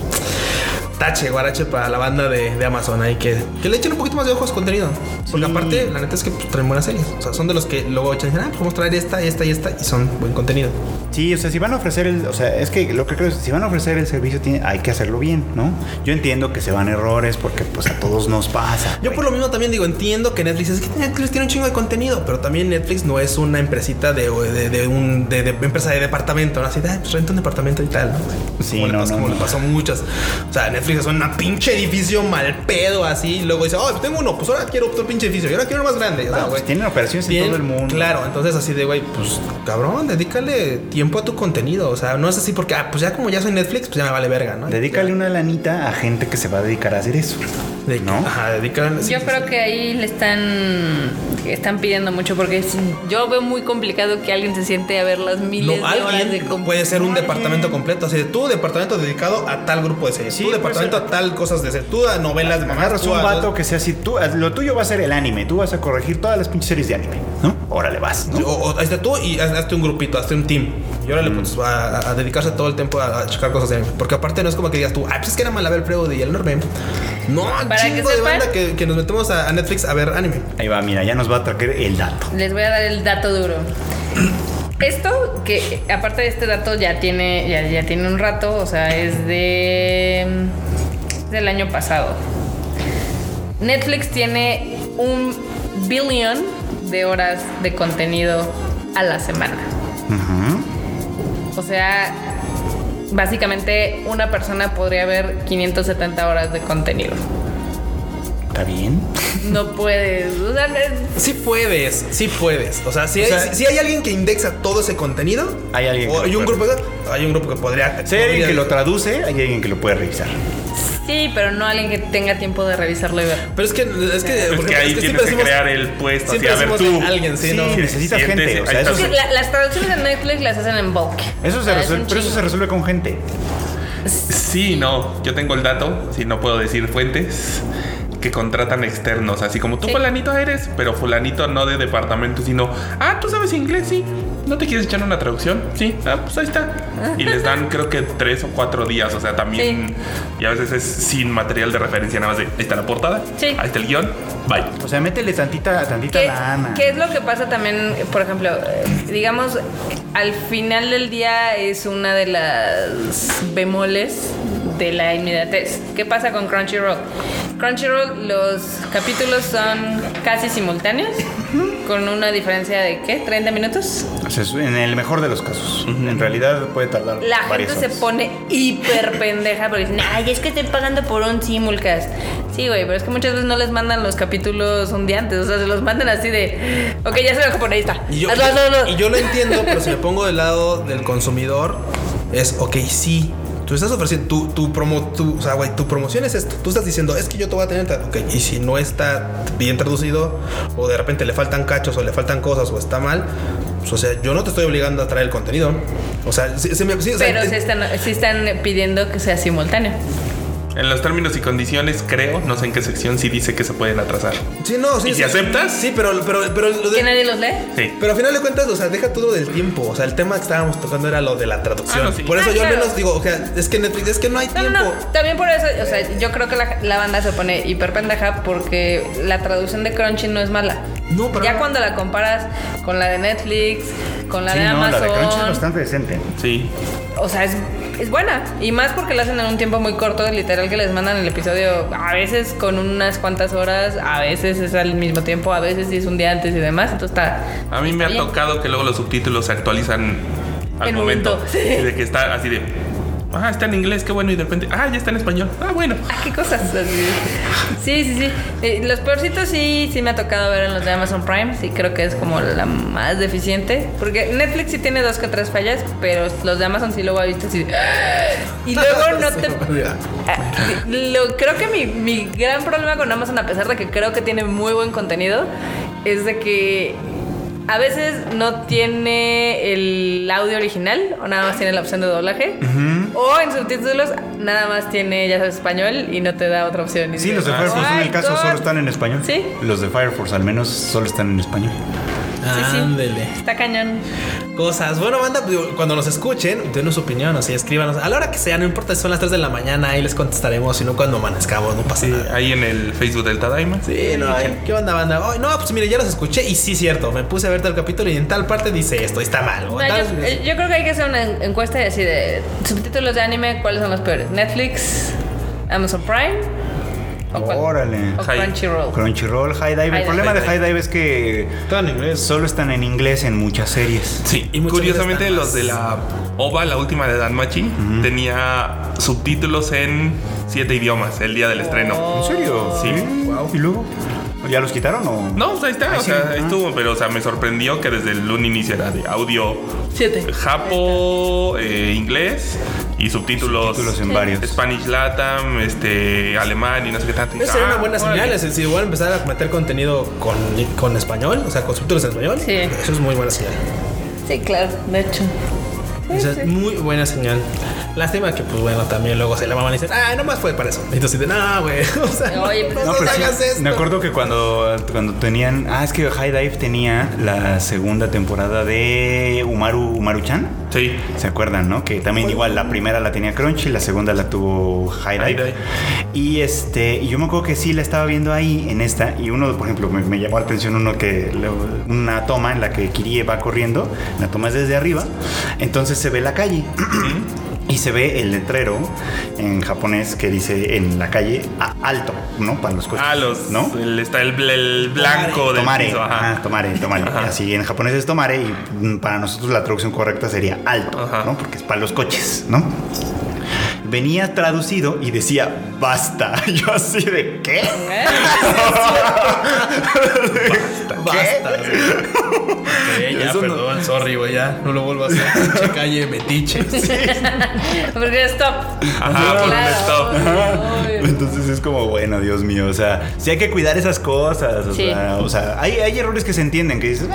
Speaker 1: tache, guarache para la banda de, de Amazon ahí que, que le echen un poquito más de ojos contenida. Porque
Speaker 3: Sí.
Speaker 1: aparte, la neta es que pues, traen buenas series. O sea, son de los que luego echan y dicen, ah, pues vamos a traer esta, esta y esta, y son buen contenido.
Speaker 3: Sí, o sea, si van a ofrecer el, o sea, es que lo que creo es, si van a ofrecer el servicio, tiene, hay que hacerlo bien, ¿no? Yo entiendo que se van errores porque pues a todos nos pasa.
Speaker 1: Yo por lo mismo también digo, entiendo que Netflix es que Netflix tiene un chingo de contenido, pero también Netflix no es una empresita de, de, de un de, de empresa de departamento, ¿no? Así de, "Ay, pues renta un departamento y tal, ¿no?
Speaker 3: Sí,
Speaker 1: como le
Speaker 3: no,
Speaker 1: pasó,
Speaker 3: no,
Speaker 1: como
Speaker 3: no.
Speaker 1: le pasó muchas. O sea, Netflix es una pinche edificio mal pedo así, y luego dice, oh, tengo uno, pues ahora quiero otro pinche edificio, y ahora quiero uno más grande. O sea,
Speaker 3: Ah, pues
Speaker 1: güey.
Speaker 3: tienen operaciones en todo el mundo.
Speaker 1: Claro, entonces así de, güey, pues cabrón, dedícale tiempo a tu contenido. O sea, no es así porque, ah, pues ya como ya soy Netflix, pues ya me vale verga, ¿no?
Speaker 3: Dedícale
Speaker 1: Ya.
Speaker 3: una lanita a gente que se va a dedicar a hacer eso. ¿No?
Speaker 1: Ajá, dedican. sí,
Speaker 2: Yo
Speaker 1: sí,
Speaker 2: creo
Speaker 1: sí.
Speaker 2: que ahí le están están pidiendo mucho porque yo veo muy complicado que alguien se siente a ver las miles
Speaker 1: No,
Speaker 2: de horas de
Speaker 1: alguien puede ser un departamento completo. Así de tu departamento dedicado a tal grupo de series.
Speaker 3: Sí,
Speaker 1: tu departamento
Speaker 3: ser.
Speaker 1: a tal cosas de series. Tú a novelas de tú
Speaker 3: un vato que sea así, tú, lo tuyo va a ser el anime, tú vas a corregir todas las pinches series de anime, ¿no? Órale, vas, ¿no?
Speaker 1: O, o ahí está tú y haz- hazte un grupito, hazte un team. Y ahora le pues, a, dedicarse todo el tiempo a, a checar cosas de anime. Porque aparte no es como que digas tú, ah, pues es que era mal a ver Prelude y el enorme. No,
Speaker 2: Para
Speaker 1: chingo
Speaker 2: que
Speaker 1: de banda que, que nos metemos a, a Netflix a ver anime.
Speaker 3: Ahí va, mira, ya nos va a traer el dato.
Speaker 2: Les voy a dar el dato duro. Esto, que aparte de este dato ya tiene, ya, ya tiene un rato, o sea, es de del año pasado. Netflix tiene un billón de horas de contenido a la semana. O sea, básicamente una persona podría ver 570 horas de contenido.
Speaker 3: ¿Está bien?
Speaker 2: No puedes. O sea, es-
Speaker 1: Sí puedes, sí puedes. O sea, si,
Speaker 3: O
Speaker 1: hay,
Speaker 3: sea-
Speaker 1: si- si hay alguien que indexa todo ese contenido,
Speaker 3: Hay alguien que
Speaker 1: o
Speaker 3: lo
Speaker 1: hay un
Speaker 3: puede.
Speaker 1: grupo, hay un grupo que podría.
Speaker 3: Si hay alguien
Speaker 1: podría-
Speaker 3: que lo traduce, hay alguien que lo puede revisar.
Speaker 2: Sí, pero no alguien que tenga tiempo de revisarlo y ver.
Speaker 1: Pero es que, es que,
Speaker 4: Es ahí
Speaker 1: es que
Speaker 4: tienes que
Speaker 1: decimos-
Speaker 4: crear el puesto. Así,
Speaker 1: siempre
Speaker 4: a ver tú.
Speaker 1: alguien, sí,
Speaker 3: Sí,
Speaker 1: ¿no?
Speaker 3: necesitas gente. O sea, eso,
Speaker 2: la- las traducciones de Netflix las hacen en bulk.
Speaker 3: eso se resuelve, pero eso se resuelve con gente.
Speaker 4: Sí, no. Yo tengo el dato, si no puedo decir fuentes, que contratan externos. Así como tú,
Speaker 2: Sí.
Speaker 4: fulanito eres, pero fulanito no de departamento, sino, ah, tú sabes inglés, sí. ¿No te quieres echar una traducción? Sí. Ah, pues ahí está. Y les dan, creo que tres o cuatro días. O sea, también. Y a veces es sin material de referencia, nada más de, ahí está la portada,
Speaker 2: Sí.
Speaker 4: ahí está el guion, bye.
Speaker 3: O sea, métele tantita, tantita
Speaker 2: ¿Qué,
Speaker 3: lana.
Speaker 2: qué es lo que pasa también, por ejemplo, eh, digamos, al final del día es una de las bemoles de la inmediatez. ¿Qué pasa con Crunchyroll? Crunchyroll, los capítulos son casi simultáneos, con una diferencia de ¿qué? ¿30 minutos?
Speaker 3: O sea, es en el mejor de los casos. En realidad puede tardar
Speaker 2: La
Speaker 3: varias
Speaker 2: gente se pone hiper pendeja porque dicen, ay, es que estoy pagando por un simulcast. Sí, güey, pero es que muchas veces no les mandan los capítulos un día antes. O sea, se los mandan así de, ok, ya se lo por ahí está.
Speaker 1: Y yo,
Speaker 2: Hazlo, hazlo, hazlo".
Speaker 1: y yo lo entiendo, pero si me pongo del lado del consumidor, es, ok, sí. Tú estás ofreciendo, tu, tu, promo, tu, o sea, güey, tu promoción es esto. Tú estás diciendo, es que yo te voy a tener, tal". ok, y si no está bien traducido, o de repente le faltan cachos, o le faltan cosas, o está mal, pues, o sea, yo no te estoy obligando a traer el contenido. O sea, sí, sí me- o sea,
Speaker 2: Pero sí están, sí están pidiendo que sea simultáneo.
Speaker 4: En los términos y condiciones, creo, no sé en qué sección, sí dice que se pueden atrasar.
Speaker 1: sí, no, sí.
Speaker 4: ¿Y si
Speaker 1: sí.
Speaker 4: aceptas?
Speaker 1: Sí, pero, pero, pero lo de-
Speaker 2: ¿Que nadie los lee?
Speaker 4: Sí.
Speaker 1: Pero al final de cuentas, o sea, deja todo del tiempo. O sea, el tema que estábamos tocando era lo de la traducción.
Speaker 4: Ah, no, sí.
Speaker 1: Por eso
Speaker 2: Ah,
Speaker 1: yo al
Speaker 2: claro.
Speaker 1: menos digo, o sea, es que Netflix, es que no hay
Speaker 2: No, no,
Speaker 1: tiempo.
Speaker 2: no. También por eso, o sea, yo creo que la, la banda se pone hiper pendeja porque la traducción de Crunchy no es mala.
Speaker 1: No, pero
Speaker 2: Ya
Speaker 1: no.
Speaker 2: cuando la comparas con la de Netflix, con la
Speaker 3: Sí,
Speaker 2: de
Speaker 3: no,
Speaker 2: Amazon.
Speaker 3: la de Crunchy es bastante decente.
Speaker 4: Sí.
Speaker 2: O sea, es, es buena. Y más porque la hacen en un tiempo muy corto, literal que les mandan el episodio a veces con unas cuantas horas, a veces es al mismo tiempo, a veces sí es un día antes y demás. Entonces está.
Speaker 4: A mí me ha tocado que luego los subtítulos se actualizan al
Speaker 2: En
Speaker 4: momento.
Speaker 2: momento, sí.
Speaker 4: Y De que está así de. Ah, está en inglés, qué bueno. Y de repente, ah, ya está en español. Ah, bueno.
Speaker 2: Ah, qué cosas. así. Sí, sí, sí. Eh, los peorcitos sí, sí me ha tocado ver en los de Amazon Prime. Sí, creo que es como la más deficiente. Porque Netflix sí tiene dos que tres fallas, pero los de Amazon sí luego he visto así. Y luego no te. Ah, Lo, creo que mi, mi gran problema con Amazon, a pesar de que creo que tiene muy buen contenido, es de que a veces no tiene el audio original o nada más tiene la opción de doblaje. O en subtítulos nada más tiene, ya sabes, español y no te da otra opción.
Speaker 3: Sí, los de Fire Force en
Speaker 2: "Ay,
Speaker 3: el caso
Speaker 2: God".
Speaker 3: solo están en español.
Speaker 2: Sí.
Speaker 3: Los de Fire Force al menos solo están en español.
Speaker 2: Sí, sí.
Speaker 1: Ándele.
Speaker 2: Está cañón.
Speaker 1: Cosas. Bueno, banda, pues, cuando nos escuchen, denos su opinión, o sea, escríbanos. A la hora que sea, no importa si son las 3 de la mañana, ahí les contestaremos, sino cuando amanezcamos, no pasa
Speaker 4: Sí,
Speaker 1: nada.
Speaker 4: ahí en el Facebook del Tadaima.
Speaker 1: Sí, no, ay, ¿qué onda, banda? Ay, no, pues mire, ya los escuché y sí, cierto. Me puse a ver tal capítulo y en tal parte dice esto, y está mal. o
Speaker 2: No,
Speaker 1: tal-
Speaker 2: yo, eh, yo creo que hay que hacer una en- encuesta y así de subtítulos de anime, ¿cuáles son los peores? ¿Netflix? ¿Amazon Prime?
Speaker 3: Órale.
Speaker 2: ¿O
Speaker 4: Hi.
Speaker 2: Crunchyroll?
Speaker 3: Crunchyroll, High Dive.
Speaker 2: High
Speaker 3: El problema de. High Dive es que
Speaker 1: Todo en inglés.
Speaker 3: solo están en inglés en muchas series.
Speaker 4: Sí,
Speaker 1: Y
Speaker 4: curiosamente los
Speaker 1: están
Speaker 4: de la OVA, la última de Danmachi, tenía subtítulos en siete idiomas el día del estreno.
Speaker 3: ¿En serio?
Speaker 4: Sí.
Speaker 3: Wow. ¿Y luego? ¿Ya los quitaron o...?
Speaker 4: No, pues ahí está,
Speaker 3: Ahí
Speaker 4: o
Speaker 3: sí.
Speaker 4: sea, ahí
Speaker 3: Ah.
Speaker 4: estuvo, pero o sea, me sorprendió que desde el un inicio era de audio
Speaker 2: Siete.
Speaker 4: japo, eh, inglés y subtítulos,
Speaker 3: Subtítulos en varios.
Speaker 4: Spanish Latam, este, alemán y no sé qué tanto.
Speaker 1: Esa
Speaker 4: dije,
Speaker 1: sería una
Speaker 4: ah,
Speaker 1: buena señal. Es decir, igual empezar a meter contenido con, con español, o sea, con subtítulos en español.
Speaker 2: Sí.
Speaker 1: Eso es muy buena señal.
Speaker 2: Sí, claro, de hecho.
Speaker 1: Esa es muy buena señal. Lástima que, pues bueno, también luego se la maman y dicen, ah, nomás fue para eso. Y entonces dicen, no, güey. O sea,
Speaker 2: Oye,
Speaker 1: no,
Speaker 2: pero-
Speaker 1: no
Speaker 3: No, pero
Speaker 1: nos
Speaker 3: sí,
Speaker 1: hagas esto.
Speaker 3: me acuerdo que cuando, cuando tenían. Ah, es que High Dive tenía la segunda temporada de Umaru Umaru-chan.
Speaker 4: Sí.
Speaker 3: ¿Se acuerdan, no? Que también igual la primera la tenía Crunchy, la segunda la tuvo High
Speaker 4: High
Speaker 3: Dive. Y este, y yo me acuerdo que sí la estaba viendo ahí en esta. Y uno, por ejemplo, me, me llamó la atención uno que una toma en la que Kirie va corriendo. La toma es desde arriba. Entonces se ve la calle. Y se ve el letrero en japonés que dice en la calle "A- alto, ¿no? Para los coches.
Speaker 4: Ah, los.
Speaker 3: ¿no?
Speaker 4: el- está el, el blanco del
Speaker 3: Tomare,
Speaker 4: piso, ajá.
Speaker 3: tomare, tomare. Así en japonés es tomare y para nosotros la traducción correcta sería alto,
Speaker 4: Ajá.
Speaker 3: ¿no? Porque es para los coches, ¿no? Venía traducido y decía basta. Yo así de ¿qué?
Speaker 2: ¿Eh?
Speaker 1: Basta. sí. Ya,
Speaker 3: Eso no-
Speaker 1: perdón, sorry, güey, ya. No lo vuelvo a hacer. Pinche calle metiche.
Speaker 2: Porque stop.
Speaker 4: Ajá, por un
Speaker 2: Claro,
Speaker 4: stop.
Speaker 3: Entonces es como, bueno, Dios mío, o sea, sí hay que cuidar esas cosas, o
Speaker 2: Sí.
Speaker 3: sea, o sea, hay, hay errores que se entienden, que dices, "Eh",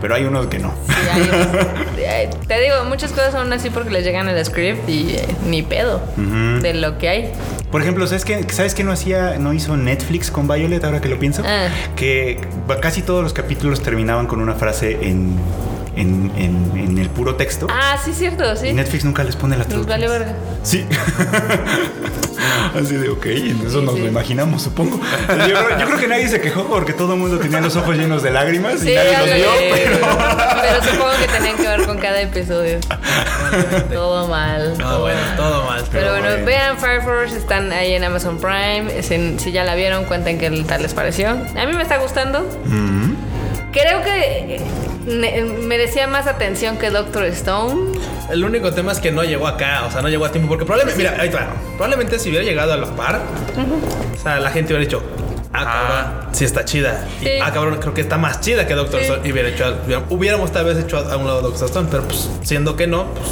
Speaker 3: pero hay unos que no.
Speaker 2: Sí, hay- Te digo, muchas cosas son así porque les llegan el script y eh, ni pedo de lo que hay.
Speaker 3: Por ejemplo, ¿sabes qué, ¿sabes qué no hacía, no hizo Netflix con Violet ahora que lo pienso?
Speaker 2: Ah.
Speaker 3: Que casi todos los capítulos terminaban con una frase en, en, en- en el puro texto.
Speaker 2: Ah, sí, cierto, sí.
Speaker 3: Y Netflix nunca les pone la
Speaker 2: Nos
Speaker 3: traducción.
Speaker 2: vale verga.
Speaker 3: Sí. Así de, ok, eso nos
Speaker 2: sí.
Speaker 3: lo imaginamos, supongo. Yo, creo- yo creo que nadie se quejó porque todo el mundo tenía los ojos llenos de lágrimas
Speaker 2: Sí,
Speaker 3: y nadie los vio, pero...
Speaker 2: pero supongo que tenían que ver con cada episodio. todo mal.
Speaker 1: No,
Speaker 2: todo
Speaker 1: bueno,
Speaker 2: mal.
Speaker 1: todo mal.
Speaker 2: Pero,
Speaker 3: Pero
Speaker 2: bueno,
Speaker 3: bueno.
Speaker 2: vean Fire Force, están ahí en Amazon Prime. Si, si ya la vieron, cuenten qué tal les pareció. A mí me está gustando.
Speaker 3: Mm.
Speaker 2: Creo que merecía más atención que Doctor Stone.
Speaker 1: El único tema es que no llegó acá, o sea, no llegó a tiempo. Porque probablemente, mira, ahí va. Probablemente si hubiera llegado a la par, o sea, la gente hubiera dicho, ah, cabrón, sí está chida. Y, ah, cabrón, creo que está más chida que Doctor
Speaker 2: Sí.
Speaker 1: Stone. Y hubiera hecho, hubiéramos tal vez hecho a un lado Doctor Stone, pero pues siendo que no, pues.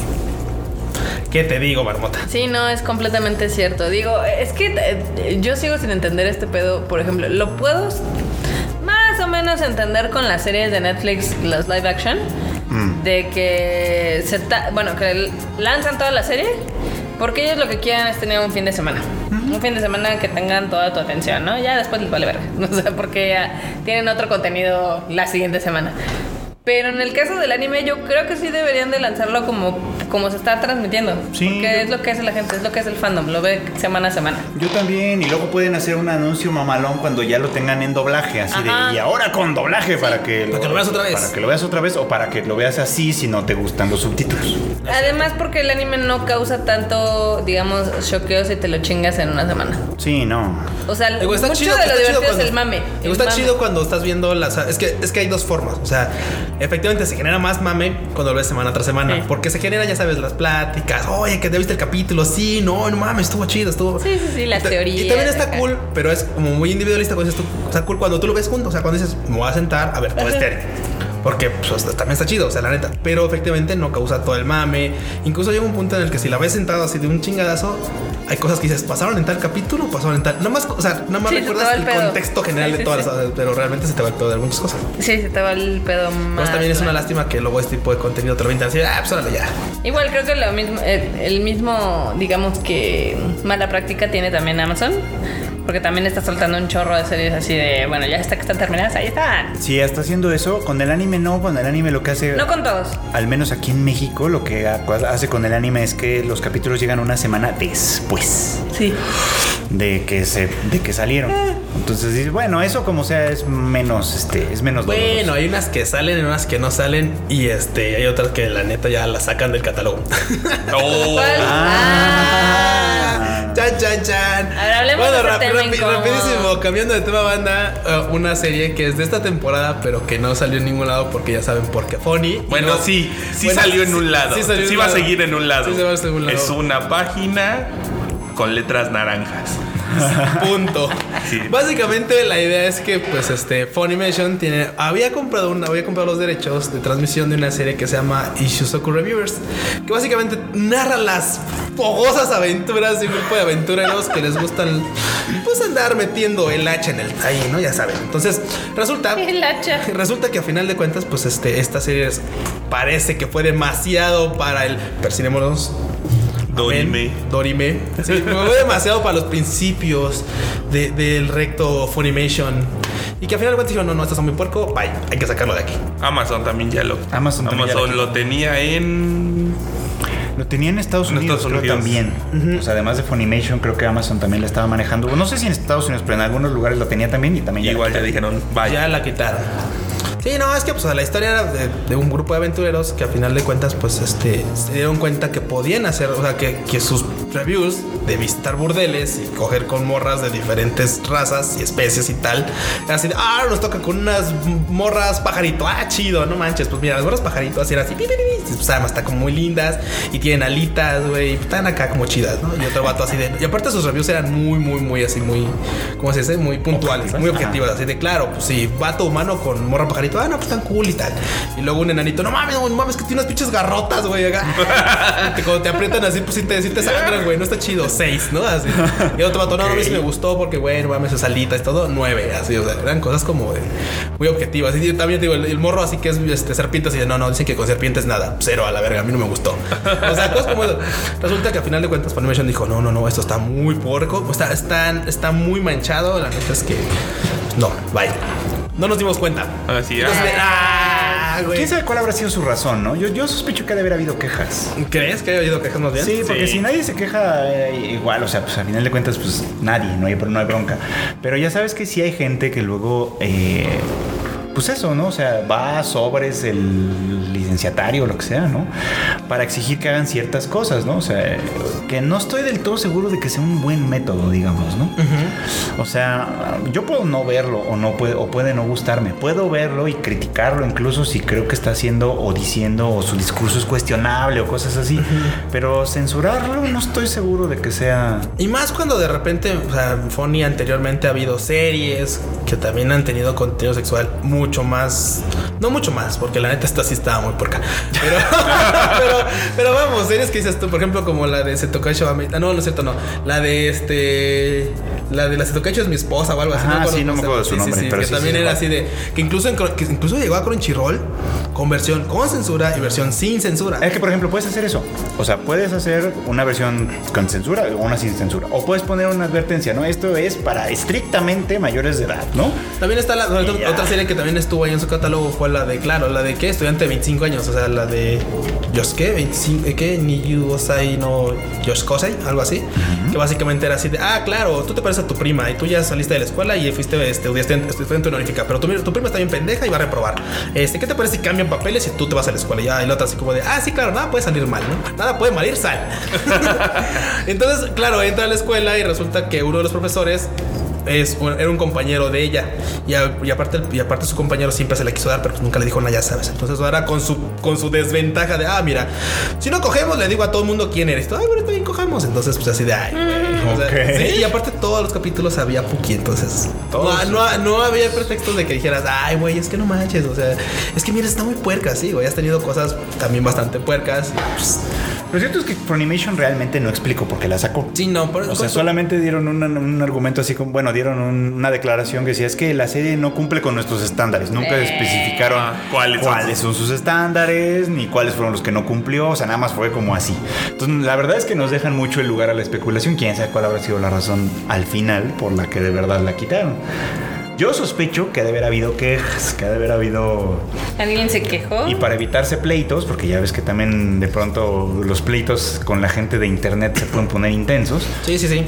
Speaker 1: ¿Qué te digo, Marmota?
Speaker 2: Sí, no, es completamente cierto. Digo, es que eh, yo sigo sin entender este pedo. Por ejemplo, lo puedo menos entender con las series de Netflix, las live action, de que se ta- bueno, que lanzan toda la serie, porque ellos lo que quieren es tener un fin de semana. Un fin de semana que tengan toda tu atención, ¿no? Ya después les vale verga. O sea, porque ya tienen otro contenido la siguiente semana. Pero en el caso del anime, yo creo que sí deberían de lanzarlo como, como se está transmitiendo.
Speaker 3: Sí,
Speaker 2: Porque
Speaker 3: yo-
Speaker 2: es lo que hace la gente, es lo que hace el fandom, lo ve semana a semana.
Speaker 3: Yo también, y luego pueden hacer un anuncio mamalón cuando ya lo tengan en doblaje, así
Speaker 2: Ajá.
Speaker 3: de, y ahora con doblaje para que
Speaker 1: Para que lo veas otra vez.
Speaker 3: Para que lo veas otra vez o para que lo veas así si no te gustan los subtítulos.
Speaker 2: Además, porque el anime no causa tanto, digamos, choqueo si te lo chingas en una semana.
Speaker 3: Sí, no.
Speaker 2: O sea,
Speaker 1: Digo, está
Speaker 2: mucho
Speaker 1: chido,
Speaker 2: de lo
Speaker 1: está chido
Speaker 2: divertido es
Speaker 1: cuando-
Speaker 2: el mame.
Speaker 1: digo,
Speaker 2: el
Speaker 1: está
Speaker 2: mame.
Speaker 1: chido cuando estás viendo las. Es que, es que hay dos formas. O sea, efectivamente se genera más mame cuando lo ves semana tras semana.
Speaker 2: Sí.
Speaker 1: Porque se genera, ya sabes, las pláticas. Oye, que te viste el capítulo. Sí, no, no mames, estuvo chido, estuvo.
Speaker 2: Sí, sí, sí, las
Speaker 1: Y
Speaker 2: teorías
Speaker 1: Y también está cool, pero es como muy individualista cuando dices tú. O sea, cool cuando tú lo ves junto. O sea, cuando dices, me voy a sentar a ver todo este. Porque pues, también está chido, o sea, la neta. Pero efectivamente no causa todo el mame. Incluso llega un punto en el que si la ves sentado así de un chingadazo, hay cosas que dices, pasaron en tal capítulo, pasaron en tal. Nada más, o sea, nada más
Speaker 2: Sí,
Speaker 1: recuerdas el,
Speaker 2: pedo.
Speaker 1: contexto general
Speaker 2: Sí,
Speaker 1: de todas las pero realmente se te va el pedo de muchas cosas.
Speaker 2: Sí, se te va el pedo
Speaker 1: Pues
Speaker 2: más.
Speaker 1: también es una lástima que luego este tipo de contenido te lo ventan así, ah, pues órale ya.
Speaker 2: Igual creo que lo mismo, el, el mismo, digamos que mala práctica tiene también Amazon. Porque también está soltando un chorro de series así de, bueno, ya está que están terminadas, ahí están.
Speaker 3: Si está haciendo eso, con el anime no, con el anime lo que hace,
Speaker 2: No con todos.
Speaker 3: al menos aquí en México, lo que ha- hace con el anime es que los capítulos llegan una semana después
Speaker 2: Sí.
Speaker 3: de que se, de que salieron. Entonces bueno, eso como sea es menos, este, es menos doloroso.
Speaker 1: Bueno, hay unas que salen, hay unas que no salen. Y este, hay otras que la neta ya las sacan del catálogo.
Speaker 4: Oh,
Speaker 2: ¿Cuál? Ah.
Speaker 1: Chan, chan, chan.
Speaker 2: A ver, hablemos de ese
Speaker 1: rap-
Speaker 2: tema
Speaker 1: rapi- rapidísimo, cambiando de tema, banda. uh, una serie que es de esta temporada, pero que no salió en ningún lado porque ya saben por qué. Funny.
Speaker 4: Bueno,
Speaker 1: no-
Speaker 4: sí, sí
Speaker 1: Bueno,
Speaker 4: salió en
Speaker 1: sí-
Speaker 4: un lado.
Speaker 1: Sí,
Speaker 4: Sí,
Speaker 1: salió en un
Speaker 4: va a seguir en un lado.
Speaker 1: Sí, se va a seguir en un lado.
Speaker 4: Es una página con letras naranjas.
Speaker 1: Punto.
Speaker 4: Sí.
Speaker 1: Básicamente la idea es que pues este Funimation tiene había comprado un, había comprado los derechos de transmisión de una serie que se llama Ishuzoku Reviewers, que básicamente narra las fogosas aventuras de un grupo de aventureros que les gustan pues andar metiendo el hacha en el ahí, ¿no? Ya saben. Entonces, resulta
Speaker 2: El hacha.
Speaker 1: Resulta que a final de cuentas, pues este, esta serie es- parece que fue demasiado para el. Persinémonos.
Speaker 4: Dorime.
Speaker 1: Dorime. Sí, fue demasiado para los principios de- del recto Funimation. Y que al final dijeron, no, no, esto es muy puerco, bye, hay que sacarlo de aquí.
Speaker 4: Amazon también ya lo.
Speaker 3: Amazon también ya
Speaker 4: Amazon
Speaker 3: lo
Speaker 4: lo tenía en.
Speaker 3: Lo tenía en Estados
Speaker 4: En
Speaker 3: Unidos,
Speaker 4: Estados
Speaker 3: creo
Speaker 4: Unidos.
Speaker 3: también. O sea, además de Funimation, creo que Amazon también la estaba manejando. No sé si en Estados Unidos, pero en algunos lugares lo tenía también y también ya
Speaker 4: Igual
Speaker 3: la
Speaker 4: ya dijeron, vaya.
Speaker 1: Ya la quitaron. Sí, no, es que pues la historia era de, de un grupo de aventureros que a final de cuentas pues este se dieron cuenta que podían hacer, o sea, que, que sus reviews de visitar burdeles y coger con morras de diferentes razas y especies y tal, era así de, ah, nos toca con unas morras pajarito, ah, chido, no manches, pues mira, las morras pajarito así era así, pues además están como muy lindas y tienen alitas, güey, están acá como chidas, ¿no? Y otro vato así de, y aparte sus reviews eran muy, muy, muy así, muy, ¿cómo se dice? Muy puntuales, muy objetivas, así de, claro, pues sí, vato humano con morra pajarito, ah, no, pues tan cool y tal. Y luego un enanito, no mames, no mames, que tiene unas pinches garrotas, güey, acá. Y te- Cuando te aprietan así, pues sí te, sí te sangran, güey, no está chido, seis, ¿no? Así. Y otro vato, no, no, a mí sí me gustó porque, güey, no mames, sus alitas y todo, nueve, así, o sea, eran cosas como de, muy objetivas. Y también digo, el, el morro así que es este, serpientes y de, no, no, dicen que con serpientes nada, cero a la verga, a mí no me gustó. O sea, cosas como eso. Resulta que a final de cuentas Funimation dijo, no, no, no, esto está muy porco, está, está, está muy manchado, la neta es que, no, bye. No nos dimos cuenta.
Speaker 4: Así,
Speaker 1: Entonces,
Speaker 4: ah.
Speaker 1: ah, güey.
Speaker 3: ¿Quién sabe cuál habrá sido su razón, no? Yo, yo sospecho que ha de haber habido quejas.
Speaker 1: ¿Crees que haya habido quejas más bien?
Speaker 3: Sí, porque
Speaker 4: Sí.
Speaker 3: si nadie se queja, eh, igual, o sea, pues al final de cuentas, pues nadie, no hay, no hay bronca. Pero ya sabes que sí hay gente que luego, eh, pues eso, ¿no? O sea, va a sobres el licenciatario o lo que sea, ¿no? Para exigir que hagan ciertas cosas, ¿no? O sea, que no estoy del todo seguro de que sea un buen método, digamos, ¿no? O sea, yo puedo no verlo o no puede, o puede no gustarme. Puedo verlo y criticarlo incluso si creo que está haciendo o diciendo o su discurso es cuestionable o cosas así. Pero censurarlo no estoy seguro de que sea...
Speaker 1: Y más cuando de repente, o sea, Funny anteriormente ha habido series que también han tenido contenido sexual mucho más, no mucho más, porque la neta esta sí estaba muy porca. Pero, pero, pero vamos, series que dices tú, por ejemplo, como la de Setokaisho Ame- ah, no, no es cierto, no, la de este, la de la Setokaisho es mi esposa o algo así.
Speaker 3: Ajá, sí, no me acuerdo de su nombre, pero
Speaker 1: que
Speaker 3: sí,
Speaker 1: también
Speaker 3: sí,
Speaker 1: era
Speaker 3: sí.
Speaker 1: así de, que incluso, en, que incluso llegó a Crunchyroll con versión con censura y versión sin censura.
Speaker 3: Es que, por ejemplo, puedes hacer eso. O sea, puedes hacer una versión con censura o una sin censura. O puedes poner una advertencia, ¿no? Esto es para estrictamente mayores de edad, ¿no?
Speaker 1: También está la, otra, otra serie que también estuvo ahí en su catálogo fue la de, claro, la de qué, estudiante de 25 años, o sea, la de Yosuke, 25, eh, ¿qué? Niyu Osai no Yoshikosei, algo así, que básicamente era así de, ah, claro, tú te pareces a tu prima y tú ya saliste de la escuela y fuiste este, estudiante, honorífica, pero tu, tu prima está bien pendeja y va a reprobar. Este, ¿qué te parece si cambian papeles y tú te vas a la escuela? Y ya, y la otra así como de, ah, sí, claro, nada puede salir mal, ¿no? Nada puede mal ir, sal. Entonces, claro, entra a la escuela y resulta que uno de los profesores es un- era un compañero de ella. Y, a- y aparte y aparte su compañero siempre se le quiso dar pero pues nunca le dijo nada ya sabes. Entonces ahora con su con su desventaja de ah mira si no cogemos le digo a todo el mundo quién eres ay bueno está bien cojamos entonces pues así de ay güey. O sea, sí, y aparte todos los capítulos había Puki entonces no, no, no había pretextos de que dijeras ay güey es que no manches o sea es que mira está muy puerca sí güey has tenido cosas también bastante puercas pues,
Speaker 3: Lo cierto es que Funimation realmente no explicó por qué la sacó.
Speaker 1: sí no por,
Speaker 3: O sea, solamente dieron un argumento así como, bueno, dieron un- una declaración que decía, es que la serie no cumple con nuestros estándares. Nunca
Speaker 2: Eh.
Speaker 3: especificaron
Speaker 4: Ah, ¿cuáles son?
Speaker 3: son sus estándares, ni cuáles fueron los que no cumplió. O sea, nada más fue como así. Entonces, la verdad es que nos dejan mucho el lugar a la especulación. Quién sabe cuál habrá sido la razón al final por la que de verdad la quitaron. Yo sospecho que ha de haber habido quejas, que ha de haber habido
Speaker 2: ¿Alguien se quejó?
Speaker 3: y para evitarse pleitos, porque ya ves que también de pronto los pleitos con la gente de internet se pueden poner intensos,
Speaker 1: sí sí sí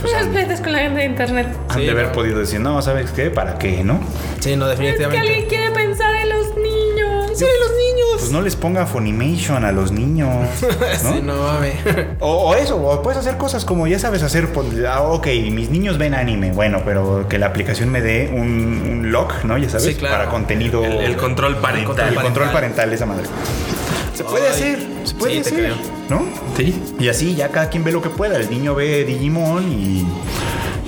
Speaker 2: Pues las pleitas con la gente de internet.
Speaker 3: han
Speaker 1: Sí,
Speaker 3: de haber
Speaker 1: no.
Speaker 3: podido decir, no, ¿sabes qué? ¿Para qué? ¿No?
Speaker 1: sí no
Speaker 2: Es que
Speaker 1: definitivamente
Speaker 2: alguien quiere pensar en los niños.
Speaker 1: sí los niños
Speaker 3: Pues no les ponga Funimation a los niños. ¿no?
Speaker 1: Sí, no mames.
Speaker 3: O, o eso, o puedes hacer cosas como ya sabes hacer, pues, ah, ok, mis niños ven anime, bueno, pero que la aplicación me dé un, un lock, ¿no? Ya sabes,
Speaker 1: Sí, claro.
Speaker 3: para contenido.
Speaker 4: El, el control parental.
Speaker 3: el control parental, esa madre. Se puede
Speaker 1: Ay,
Speaker 3: hacer, se puede
Speaker 1: sí, te
Speaker 3: hacer,
Speaker 1: creo.
Speaker 3: ¿no?
Speaker 4: Sí.
Speaker 3: Y así ya cada quien ve lo que pueda. El niño ve Digimon y,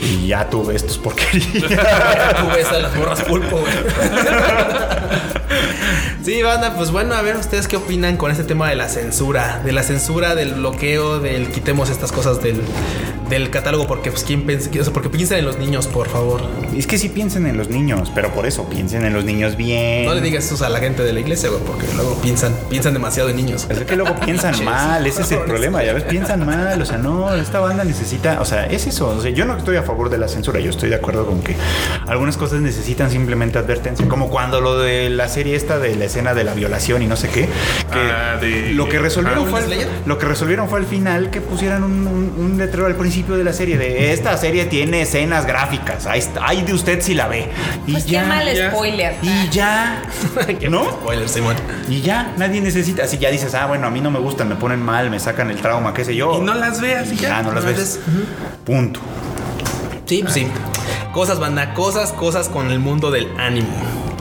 Speaker 3: Y ya tú ves tus porquerías.
Speaker 1: Tú ves a las morras pulpo, güey. Sí, banda, pues bueno, a ver ustedes qué opinan con este tema de la censura, de la censura, del bloqueo, del quitemos estas cosas del, del catálogo, porque pues quién piensa, o sea, porque piensen en los niños, por favor.
Speaker 3: Es que sí piensen en los niños, pero por eso piensen en los niños bien.
Speaker 1: No le digas eso a la gente de la iglesia, güey, porque luego piensan, piensan demasiado en niños.
Speaker 3: Es que luego piensan mal, ese es el problema, ya ves, piensan mal, o sea, no, esta banda necesita, o sea, es eso, o sea, yo no estoy a favor de la censura, yo estoy de acuerdo con que algunas cosas necesitan simplemente advertencia, como cuando lo de la serie esta de la escena de la violación y no sé qué, que
Speaker 4: Ah, de-
Speaker 3: lo que resolvieron
Speaker 1: Ah,
Speaker 3: fue,
Speaker 1: ¿Slayer?
Speaker 3: lo que resolvieron fue al final que pusieran un, un- un letrero al principio de la serie de esta serie tiene escenas gráficas, ahí está, ay de usted si la ve. Y
Speaker 2: Pues qué
Speaker 3: ya,
Speaker 2: mal
Speaker 4: ya.
Speaker 2: spoiler.
Speaker 3: y ya, ¿no?
Speaker 1: Spoiler, Simón.
Speaker 3: Y ya, nadie necesita. Así ya dices, ah, bueno, a mí no me gustan, me ponen mal, me sacan el trauma, qué sé yo.
Speaker 4: Y no las veas y ya.
Speaker 3: Ya, no las
Speaker 1: No las
Speaker 3: ves. Punto.
Speaker 1: Sí, pues sí. Cosas, banda, cosas, cosas con el mundo del ánimo.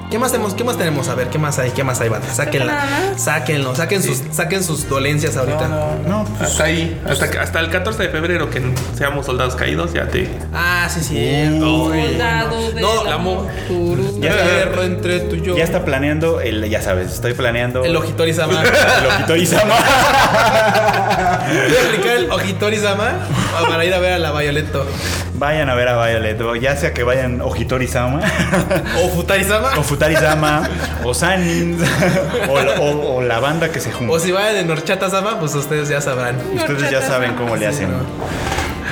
Speaker 1: ¿Qué más tenemos? ¿Qué más tenemos? A ver, ¿qué más hay? ¿Qué más hay, banda? Sáquenla.
Speaker 2: nada más.
Speaker 1: Sáquenlo. Saquen sus, saquen sus dolencias ahorita.
Speaker 3: No, pues.
Speaker 4: Hasta ahí, hasta, hasta el 14 de febrero que seamos soldados caídos, ya te.
Speaker 1: Ah, sí, sí.
Speaker 2: Soldado del
Speaker 1: No,
Speaker 2: amor. Turú.
Speaker 3: Ya
Speaker 1: Ya
Speaker 3: está.
Speaker 1: guerra entre tú y yo.
Speaker 3: Ya está planeando el, ya sabes, estoy planeando.
Speaker 1: El Ojitori-sama.
Speaker 3: El Ojitori-sama.
Speaker 1: Voy a aplicar el Ojitori-sama para ir a ver a la Violeto.
Speaker 3: Vayan a ver a Violet, o ya sea que vayan
Speaker 1: O Futari-sama.
Speaker 3: o Futari-sama, o Sanins, o, la- o- o la banda que se junta.
Speaker 1: O si vayan de Norchata-sama, pues ustedes ya sabrán.
Speaker 3: Ustedes ya saben cómo le hacen.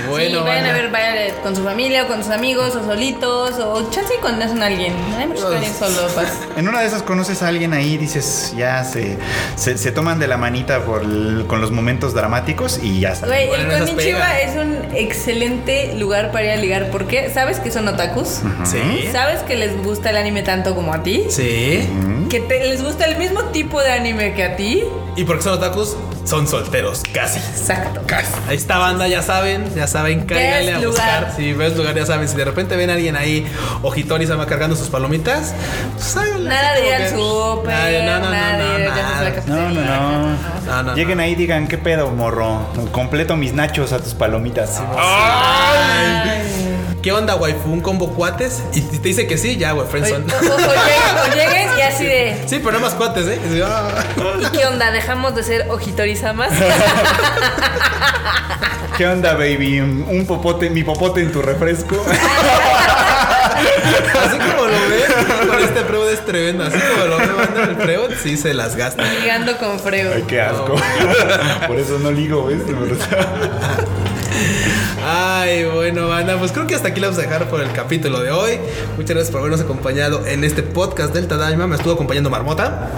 Speaker 1: Bueno,
Speaker 2: sí, vayan a ver Violet con su familia, o con sus amigos, o solitos, o chance y conocen a alguien. Hay muchos que solo, pues.
Speaker 3: En una de esas conoces a alguien ahí, dices, ya se, se, se toman de la manita por el- con los momentos dramáticos y ya está.
Speaker 2: Güey, el Konichiwa es un excelente lugar para ir a ligar. ¿Por qué? ¿Sabes que son otakus?
Speaker 1: Sí.
Speaker 2: ¿Sabes que les gusta el anime tanto como a ti?
Speaker 1: Sí.
Speaker 2: ¿Que te- les gusta el mismo tipo de anime que a ti?
Speaker 1: Y porque son otakus, son solteros, casi.
Speaker 2: Exacto.
Speaker 1: Ahí está banda, ya saben, ya saben, cáiganle a buscar. Si ves lugar, ya saben. Si de repente ven a alguien ahí, Ojitori sama cargando sus palomitas, pues háganle
Speaker 2: Nada de ir al súper,
Speaker 1: no, no, no, no.
Speaker 3: No, no, no.
Speaker 1: No, no,
Speaker 3: Lleguen
Speaker 1: no.
Speaker 3: ahí y digan, ¿qué pedo, morro? Completo mis nachos a tus palomitas.
Speaker 1: ¿Qué onda, waifu? ¿Un combo cuates? Y si te dice que sí, ya, güey,
Speaker 2: O, o-
Speaker 1: friendzone.
Speaker 2: o lleguen, o lleguen y así de.
Speaker 1: Sí, pero no más cuates, ¿eh? Y así, ah.
Speaker 2: ¿Y qué onda? ¿Dejamos de ser ojitorizamas?
Speaker 3: ¿Qué onda, baby? Un popote, mi popote en tu refresco.
Speaker 1: Así como lo ven, con este Freud es tremendo. Así como lo ven, banda, el Freud sí se las gasta.
Speaker 2: Ligando con freo.
Speaker 3: Ay, qué asco. Por eso no ligo, ¿ves?
Speaker 1: Ay, bueno, banda, pues creo que hasta aquí la vamos a dejar por el capítulo de hoy. Muchas gracias por habernos acompañado en este podcast del Tadaima. Me estuvo acompañando Marmota.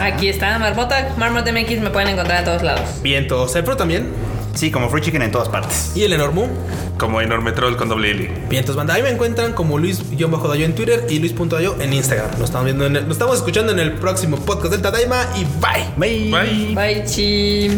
Speaker 2: Aquí está Marmota. Marmota MX me pueden encontrar a todos lados.
Speaker 1: Viento Cepro también.
Speaker 3: Sí, como free chicken en todas partes.
Speaker 1: Y el Enormu.
Speaker 4: Como Enorme Troll con doble L.
Speaker 1: Vientos Banda. Ahí me encuentran como Luis-Dayo en Twitter y Luis.dayo en Instagram. Nos estamos viendo en el- nos estamos escuchando en el próximo podcast del Tadaima y bye.
Speaker 3: Bye.
Speaker 4: Bye.
Speaker 2: Bye, chi.